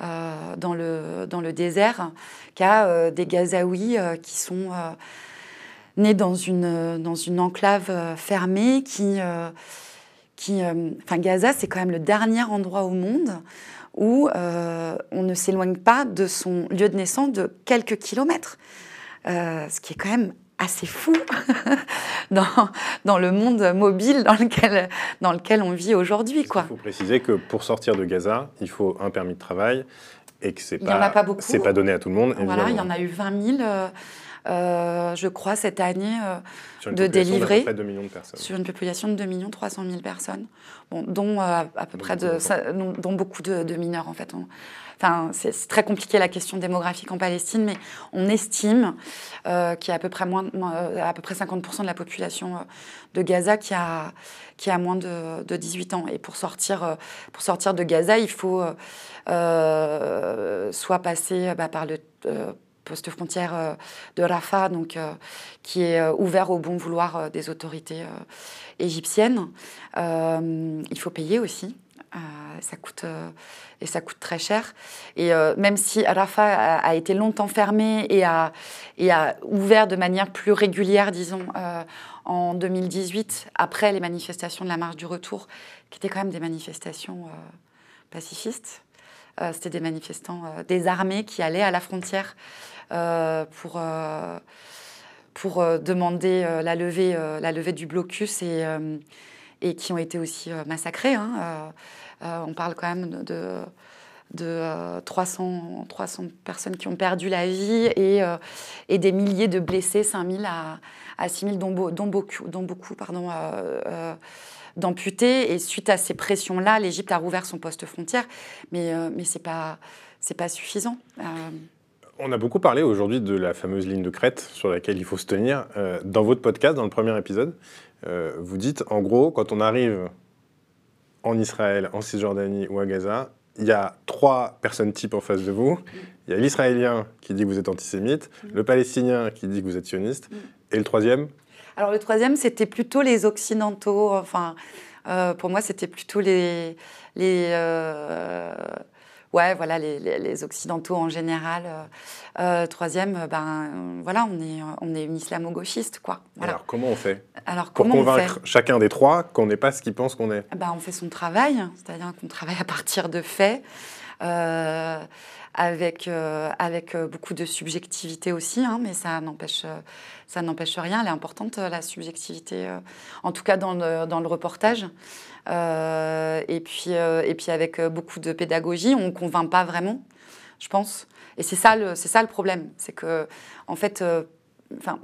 euh, dans, le, dans le désert qu'à euh, des Gazaouis euh, qui sont nés dans une, dans une enclave fermée qui... qui enfin, Gaza, c'est quand même le dernier endroit au monde où on ne s'éloigne pas de son lieu de naissance de quelques kilomètres. ce qui est quand même assez fou dans, dans, le monde mobile dans lequel, dans lequel on vit aujourd'hui. Il faut préciser que pour sortir de Gaza, il faut un permis de travail et que ce n'est pas, pas, pas donné à tout le monde. Voilà, il y en a eu 20 000. Euh, euh, je crois, cette année, euh, de délivrer. De 2 millions de personnes. Sur une population de 2 300 000 personnes, bon, dont à peu près de, dont, beaucoup de, de, mineurs, en fait. Enfin, c'est très compliqué la question démographique en Palestine, mais on estime euh, qu'il y a à peu près, moins, euh, 50% de la population euh, de Gaza qui a, moins de, 18 ans. Et pour sortir, pour sortir de Gaza, il faut soit passer bah, par le poste frontière de Rafah, donc, qui est ouvert au bon vouloir des autorités égyptiennes. il faut payer aussi. Ça coûte et ça coûte très cher. Et euh, même si Rafah a, été longtemps fermé et a, et a, ouvert de manière plus régulière, disons, euh, en 2018, après les manifestations de la marche du retour, qui étaient quand même des manifestations euh, pacifistes, c'était des manifestants désarmés qui allaient à la frontière pour pour demander la, levée, la levée du blocus et, et qui ont été aussi massacrés. Hein, euh, on parle quand même de, de 300, euh, 300 personnes qui ont perdu la vie et, euh, des milliers de blessés, 5000 à, à 6000, dont, dont, beaucoup, dont beaucoup pardon, d'amputés. Et suite à ces pressions-là, l'Égypte a rouvert son poste frontière, mais, mais ce n'est pas, pas suffisant. On a beaucoup parlé aujourd'hui de la fameuse ligne de crête sur laquelle il faut se tenir. Euh, dans votre podcast, dans le premier épisode, euh, vous dites, en gros, quand on arrive en Israël, en Cisjordanie ou à Gaza, il y a trois personnes types en face de vous. Il y a l'Israélien qui dit que vous êtes antisémite, le Palestinien qui dit que vous êtes sioniste, et le troisième? Alors le troisième, c'était plutôt les Occidentaux. Enfin, euh, pour moi, c'était plutôt les... les euh, ouais, voilà, les, les- les Occidentaux en général. Euh, euh, troisième, ben voilà, on est, on est une islamo-gauchiste, quoi. Voilà. Alors comment on fait Alors Pour convaincre chacun des trois qu'on n'est pas ce qu'ils pensent qu'on est. ben, on fait son travail, c'est-à-dire qu'on travaille à partir de faits, euh, avec, euh, avec euh, beaucoup de subjectivité aussi, hein, mais ça n'empêche, euh, ça n'empêche rien. Elle est importante, euh, la subjectivité, euh, en tout cas dans le, dans le reportage. Euh, et, puis, euh, et puis avec euh, beaucoup de pédagogie, on ne convainc pas vraiment, je pense. Et c'est ça le, ça le problème, c'est que en fait, enfin,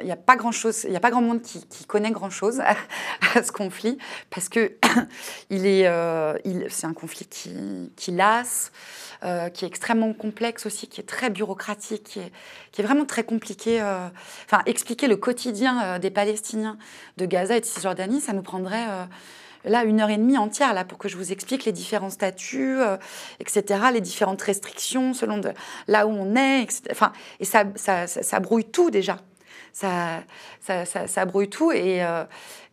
il n'y a pas grand chose, il y a pas grand monde qui, connaît grand chose à, ce conflit parce que il est, il- c'est un conflit qui, lasse, qui est extrêmement complexe aussi, qui est très bureaucratique, qui est, vraiment très compliqué. Enfin, expliquer le quotidien des Palestiniens de Gaza et de Cisjordanie, ça nous prendrait là une heure et demie entière là pour que je vous explique les différents statuts, euh, etc., les différentes restrictions selon là où on est, etc. Enfin, et ça, ça, ça, brouille tout déjà. Ça, ça, ça, brouille tout et, euh,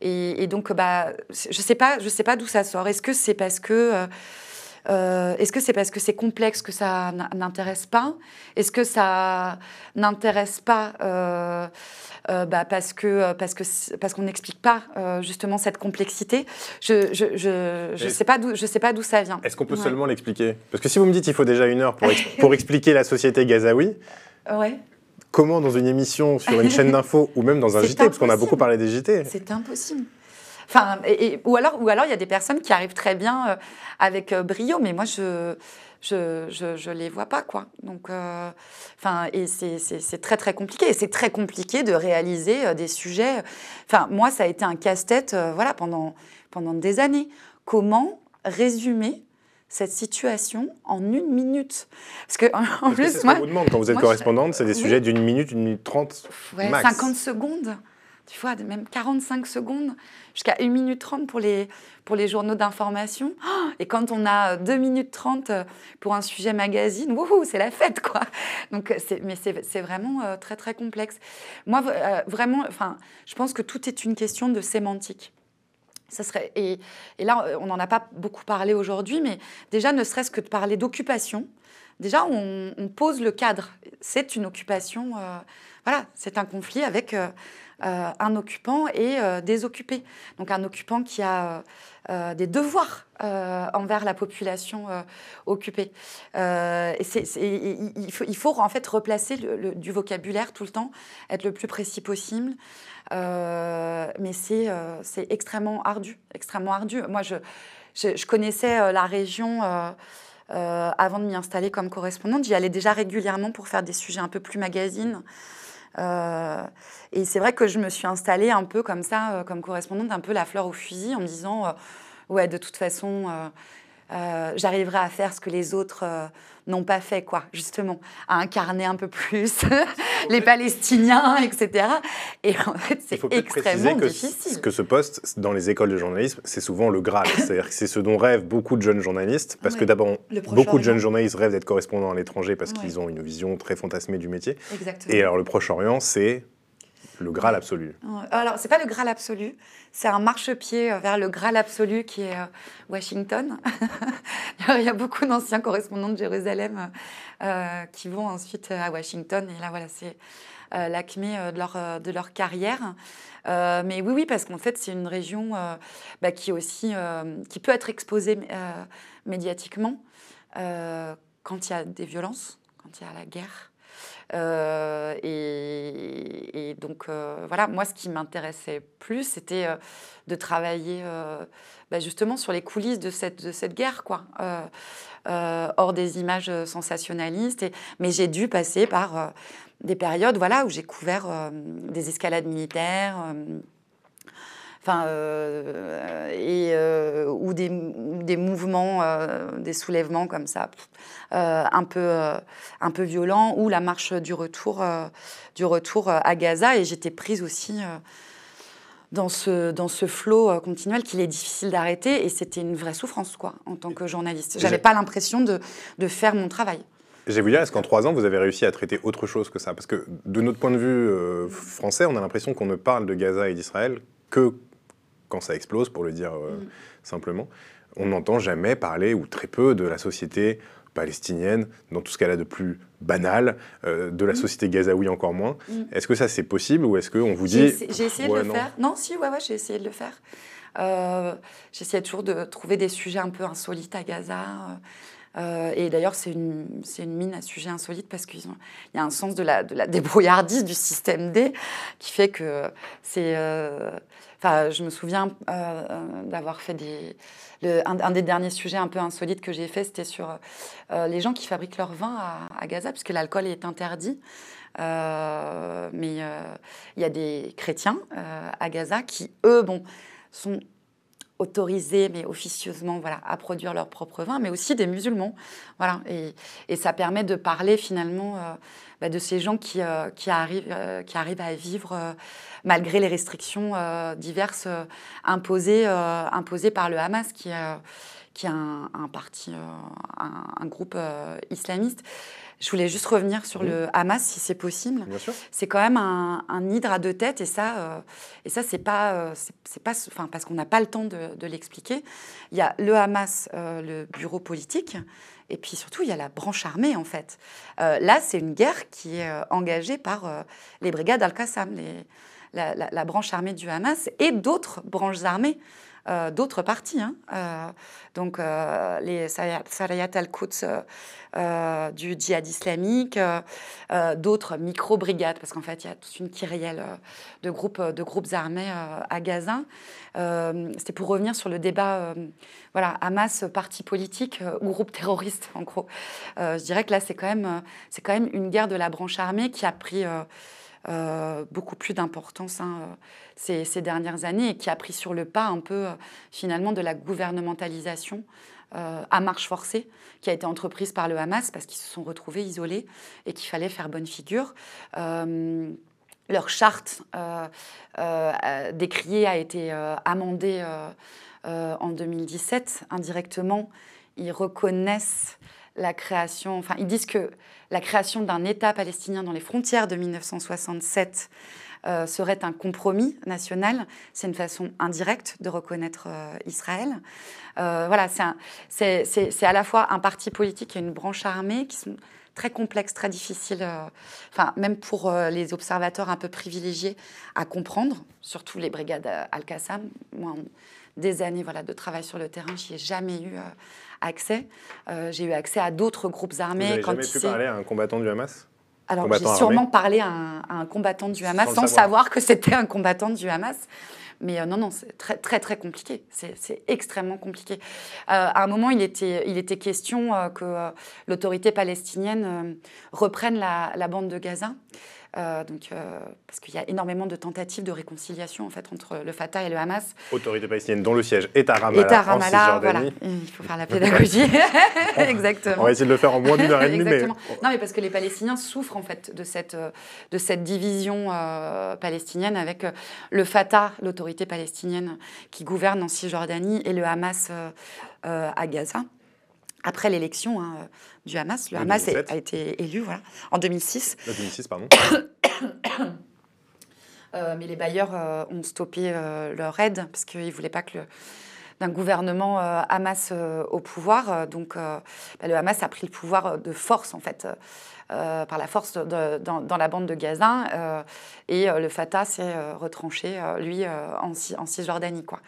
et, et donc bah, je sais pas, je sais pas d'où ça sort. Est-ce que c'est parce que euh, euh, est-ce que c'est parce que c'est complexe que ça n'intéresse pas? Est-ce que ça n'intéresse pas euh, euh, bah, parce que parce que parce qu'on n'explique pas justement cette complexité? Je je, je, je Et- sais pas d'où je sais pas d'où ça vient. Est-ce qu'on peut Ouais. seulement l'expliquer? Parce que si vous me dites qu'il faut déjà une heure pour, ex- pour expliquer la société gazaoui, Ouais. comment dans une émission sur une chaîne d'infos ou même dans un JT, parce qu'on a beaucoup parlé des JT, C'est impossible. Enfin, et- et- ou alors, ou alors il y a des personnes qui arrivent très bien euh, avec euh, brio, mais moi je je, je, je les vois pas quoi. Donc, euh, enfin, et c'est- très très compliqué. C'est très compliqué de réaliser des sujets. Enfin, moi ça a été un casse-tête, euh, voilà, pendant pendant des années. Comment résumer cette situation en une minute? Parce que en Parce que plus, c'est ce moi, qu'on vous demande quand vous êtes moi, correspondante, c'est des oui. sujets d'une minute, une minute trente Ouais, max. 50 secondes, tu vois, même 45 secondes, jusqu'à 1 minute 30 pour les, pour les journaux d'information. Oh, Et quand on a 2 minutes 30 pour un sujet magazine, c'est la fête, quoi. Donc, c'est- mais c'est vraiment euh, très, très complexe. Moi, euh, vraiment, enfin, je pense que tout est une question de sémantique. Ça serait, et, et là, on n'en a pas beaucoup parlé aujourd'hui, mais déjà, ne serait-ce que de parler d'occupation, déjà, on, pose le cadre. C'est une occupation, euh, voilà, c'est un conflit avec euh, euh, un occupant et euh, des occupés. Donc, un occupant qui a euh, euh, des devoirs euh, envers la population euh, occupée. Euh, il, faut, en fait replacer du vocabulaire tout le temps, être le plus précis possible. Euh, mais c'est euh, extrêmement ardu, extrêmement ardu. Moi, je, connaissais euh, la région euh, euh, avant de m'y installer comme correspondante. J'y allais déjà régulièrement pour faire des sujets un peu plus magazines. Euh, et c'est vrai que je me suis installée un peu comme ça, euh, comme correspondante, un peu la fleur au fusil, en me disant, euh, ouais, de toute façon, j'arriverai à faire ce que les autres n'ont pas fait, quoi, justement, à incarner un peu plus les Palestiniens, etc. Et en fait, c'est extrêmement que, difficile. que ce poste, dans les écoles de journalisme, c'est souvent le Graal. C'est-à-dire que c'est ce dont rêvent beaucoup de jeunes journalistes. Parce que d'abord, beaucoup de Proche-Orient. jeunes journalistes rêvent d'être correspondants à l'étranger parce Ouais. qu'ils ont une vision très fantasmée du métier. Exactement. Et alors, le Proche-Orient, c'est le Graal absolu. Ouais. Alors, c'est pas le Graal absolu, c'est un marchepied euh, vers le Graal absolu qui est euh, Washington. Il y a beaucoup d'anciens correspondants de Jérusalem euh, qui vont ensuite à Washington. Et là, voilà, c'est euh, l'acmé euh, de, leur, euh, de leur carrière. Euh, mais oui, oui, parce qu'en fait, c'est une région euh, bah, qui, aussi, euh, qui peut être exposée euh, médiatiquement euh, quand il y a des violences, quand il y a la guerre. Euh, et, donc, euh, voilà, moi, ce qui m'intéressait plus, c'était euh, de travailler bah, justement sur les coulisses de cette, de cette guerre, quoi. Hors des images sensationnalistes. Mais j'ai dû passer par des périodes voilà, où j'ai couvert des escalades militaires. Euh, enfin, euh, et, euh, ou des, des mouvements, euh, des soulèvements comme ça, un, peu, un peu violents, ou la marche du retour, du retour à Gaza. Et j'étais prise aussi dans ce, dans ce flot continuel qu'il est difficile d'arrêter. Et c'était une vraie souffrance, quoi, en tant que journaliste. J'avais pas l'impression de, de faire mon travail. J'ai vous dire, est-ce qu'en trois ans, vous avez réussi à traiter autre chose que ça? Parce que de notre point de vue français, on a l'impression qu'on ne parle de Gaza et d'Israël que quand ça explose, pour le dire euh, mm. simplement. On n'entend jamais parler, ou très peu, de la société palestinienne, dans tout ce qu'elle a de plus banal, euh, de la mm. société gazaoui encore moins. Mm. Est-ce que ça c'est possible ou est-ce qu'on vous dit... J'ai essayé, de le faire. Non, si, ouais, ouais, j'ai essayé de le faire. Euh, J'essayais toujours de trouver des sujets un peu insolites à Gaza. Euh, et d'ailleurs, c'est une, une, mine à sujet insolite parce qu'il y a un sens de la, de la débrouillardise du système D qui fait que c'est je me souviens euh, d'avoir fait des. un, des derniers sujets un peu insolites que j'ai fait, c'était sur euh, les gens qui fabriquent leur vin à, Gaza, puisque l'alcool est interdit. Euh, mais il y a des chrétiens à Gaza qui, eux, bon, sont autorisés, mais officieusement, voilà, à produire leur propre vin, mais aussi des musulmans. Voilà, et ça permet de parler finalement bah, de ces gens qui, qui, arrivent, qui arrivent à vivre malgré les restrictions euh, diverses euh, imposées, euh, imposées par le Hamas, qui, qui est un, parti, un, groupe islamiste. Je voulais juste revenir sur le Hamas, si c'est possible. C'est quand même un, hydre à deux têtes, et ça, et ça, c'est pas, c'est pas, enfin, parce qu'on n'a pas le temps de, de l'expliquer. Il y a le Hamas, le bureau politique, et puis surtout, il y a la branche armée, en fait. là, c'est une guerre qui est engagée par les brigades Al-Qassam, la, branche armée du Hamas et d'autres branches armées. Euh, d'autres partis. Hein. Euh, donc, euh, les Sarayat al-Quds du djihad islamique, d'autres micro-brigades, parce qu'en fait, il y a toute une kyrielle de groupes, de groupes armés à Gaza. C'était pour revenir sur le débat, voilà, Hamas, parti politique ou groupe terroriste, en gros. je dirais que là, c'est quand, quand même une guerre de la branche armée qui a pris euh, beaucoup plus d'importance hein, euh, ces, dernières années et qui a pris sur le pas un peu euh, finalement de la gouvernementalisation à marche forcée qui a été entreprise par le Hamas parce qu'ils se sont retrouvés isolés et qu'il fallait faire bonne figure. leur charte décriée a été amendée en 2017 indirectement. Ils reconnaissent la création, enfin ils disent que la création d'un État palestinien dans les frontières de 1967 euh, serait un compromis national. C'est une façon indirecte de reconnaître euh, Israël. Euh, voilà, c'est à la fois un parti politique et une branche armée qui sont très complexes, très difficiles, enfin même pour les observateurs un peu privilégiés à comprendre, surtout les brigades Al-Qassam. Moi, des années voilà, de travail sur le terrain, j'y ai jamais eu accès. Euh, j'ai eu accès à d'autres groupes armés. Vous n'avez jamais pu parler à un combattant du Hamas? Alors, j'ai sûrement parlé à un, combattant du Hamas sans, savoir. que c'était un combattant du Hamas. Mais euh, non, non, c'est très, très, très compliqué. C'est extrêmement compliqué. Euh, à un moment, il était, il était question que l'autorité palestinienne reprenne la, la, bande de Gaza. Euh, donc, euh, parce qu'il y a énormément de tentatives de réconciliation en fait entre le Fatah et le Hamas. Autorité palestinienne dont le siège est à Ramallah, est à Ramallah voilà. Il faut faire la pédagogie. Exactement. On va essayer de le faire en moins d'une heure et demie. Mais... Non, mais parce que les Palestiniens souffrent en fait de cette, de cette division euh, palestinienne avec le Fatah, l'autorité palestinienne qui gouverne en Cisjordanie, et le Hamas à Gaza après l'élection hein, du Hamas. Le Hamas a été élu voilà, en 2006. 2006, pardon. Euh, mais les bailleurs euh, ont stoppé euh, leur aide parce qu'ils ne voulaient pas que d'un gouvernement Hamas au pouvoir. donc bah, le Hamas a pris le pouvoir de force en fait. Euh, par la force dans, la bande de Gaza. Euh, et euh, le Fatah s'est retranché, lui, en, en, Cisjordanie, quoi.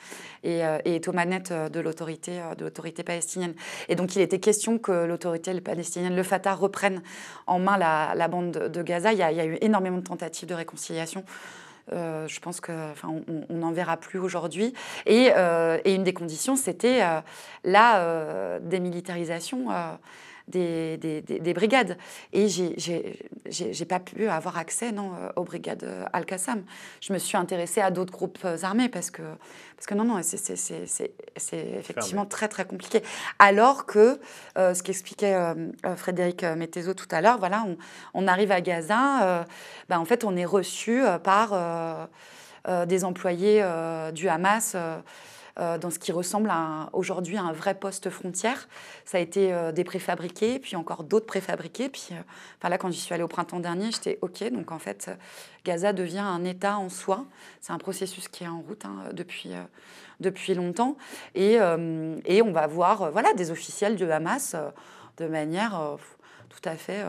Et, est aux manettes de l'autorité, de l'autorité palestinienne. Et donc, il était question que l'autorité palestinienne, le Fatah, reprenne en main la, bande de, Gaza. Il y, a, eu énormément de tentatives de réconciliation. Je pense qu'on on n'en verra plus aujourd'hui. Et, et, une des conditions, c'était la démilitarisation des, des, des, brigades. Et j'ai pas pu avoir accès non, aux brigades Al-Qassam. Je me suis intéressée à d'autres groupes armés parce que, parce que non, non, c'est effectivement très, très compliqué. Alors que, ce qu'expliquait Frédéric Mettezo tout à l'heure, voilà, on, on, arrive à Gaza, ben, en fait, on est reçu par des employés du Hamas euh, dans ce qui ressemble aujourd'hui à un vrai poste frontière. Ça a été euh, des préfabriqués, puis encore d'autres préfabriqués. Puis euh, enfin là, quand j'y suis allée au printemps dernier, j'étais OK. Donc en fait, Gaza devient un État en soi. C'est un processus qui est en route hein, depuis, depuis longtemps. Et, et, on va voir voilà, des officiels du Hamas de manière tout à fait...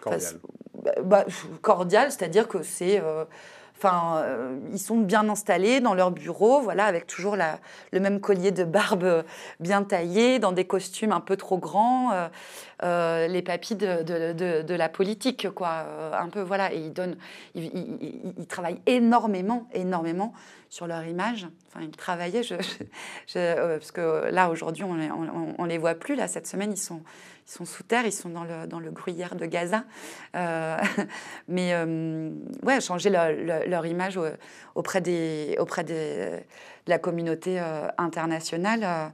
cordiale. Bah, cordiale, c'est-à-dire que c'est Enfin, euh, ils sont bien installés dans leur bureau, voilà, avec toujours la, le même collier de barbe bien taillé, dans des costumes un peu trop grands, euh, euh, les papis de, de, de, la politique, quoi, un peu, voilà. Et ils donnent, ils, travaillent énormément, énormément sur leur image. Enfin, ils travaillaient, je, parce que là aujourd'hui, on, on, on, les voit plus. Là, cette semaine, ils sont ils sont sous terre, ils sont dans le, dans le gruyère de Gaza. Euh, mais euh, ouais, changer leur, image auprès, des, auprès des, de la communauté euh, internationale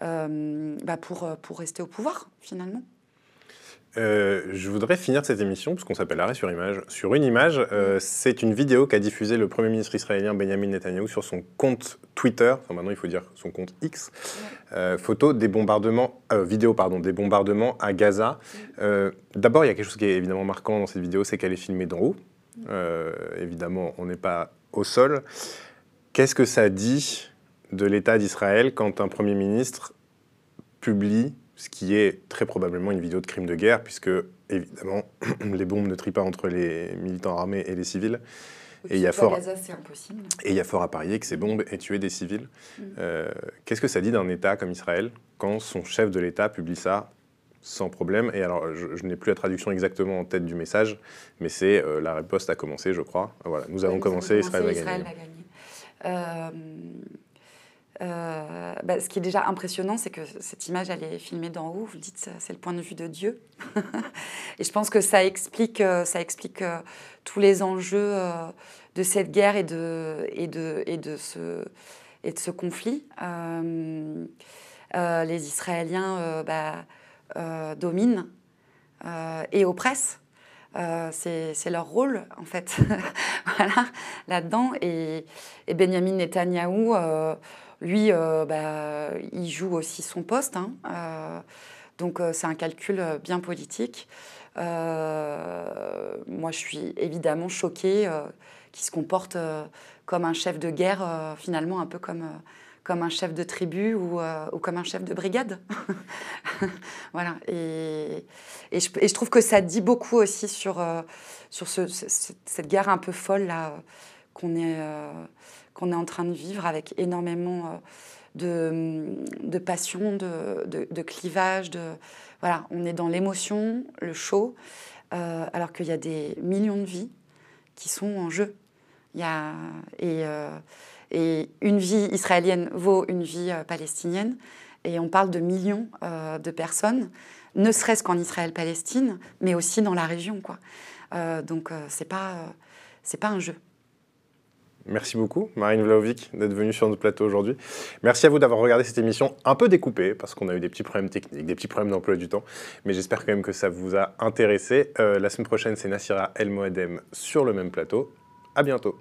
bah pour, pour rester au pouvoir, finalement. Euh, je voudrais finir cette émission, puisqu'on s'appelle Arrêt sur image, sur une image. Euh, c'est une vidéo qu'a diffusée le Premier ministre israélien Benjamin Netanyahu sur son compte Twitter, enfin maintenant il faut dire son compte X, euh, photo des bombardements, vidéo pardon, des bombardements à Gaza. D'abord, il y a quelque chose qui est évidemment marquant dans cette vidéo, c'est qu'elle est filmée d'en haut. évidemment, on n'est pas au sol. Qu'est-ce que ça dit de l'État d'Israël quand un Premier ministre publie ce qui est très probablement une vidéo de crime de guerre, puisque évidemment les bombes ne trient pas entre les militants armés et les civils. Et il y a fort, et il y a fort à parier que ces bombes aient tué des civils. Mm. Euh, qu'est-ce que ça dit d'un État comme Israël quand son chef de l'État publie ça sans problème? Et alors, je, n'ai plus la traduction exactement en tête du message, mais c'est euh, la riposte a commencé, je crois. Voilà, nous avons commencé, Israël, va gagner. Euh, euh, bah, ce qui est déjà impressionnant, c'est que cette image, elle est filmée d'en haut. Vous dites, c'est le point de vue de Dieu. et je pense que ça explique, euh, euh, tous les enjeux de cette guerre et de, ce, conflit. les Israéliens bah, dominent et oppressent. c'est leur rôle, en fait, là-dedans. Et, et, Benjamin Netanyahou lui, euh, bah, il joue aussi son poste. Hein. Euh, donc euh, c'est un calcul bien politique. moi, je suis évidemment choquée qu'il se comporte comme un chef de guerre, finalement un peu comme, comme un chef de tribu ou, comme un chef de brigade. voilà. Et, et, je, trouve que ça dit beaucoup aussi sur, sur ce, cette guerre un peu folle là qu'on est qu'on est en train de vivre avec énormément euh, de, de passion, de, clivage. De, voilà, on est dans l'émotion, le show, euh, alors qu'il y a des millions de vies qui sont en jeu. Il y a, et, euh, une vie israélienne vaut une vie palestinienne. Et on parle de millions de personnes, ne serait-ce qu'en Israël-Palestine, mais aussi dans la région. Quoi. donc, ce n'est pas, c'est pas un jeu. Merci beaucoup, Marine Vlaovic, d'être venue sur notre plateau aujourd'hui. Merci à vous d'avoir regardé cette émission un peu découpée, parce qu'on a eu des petits problèmes techniques, des petits problèmes d'emploi du temps, mais j'espère quand même que ça vous a intéressé. Euh, la semaine prochaine, c'est Nassira El Moadem sur le même plateau. À bientôt.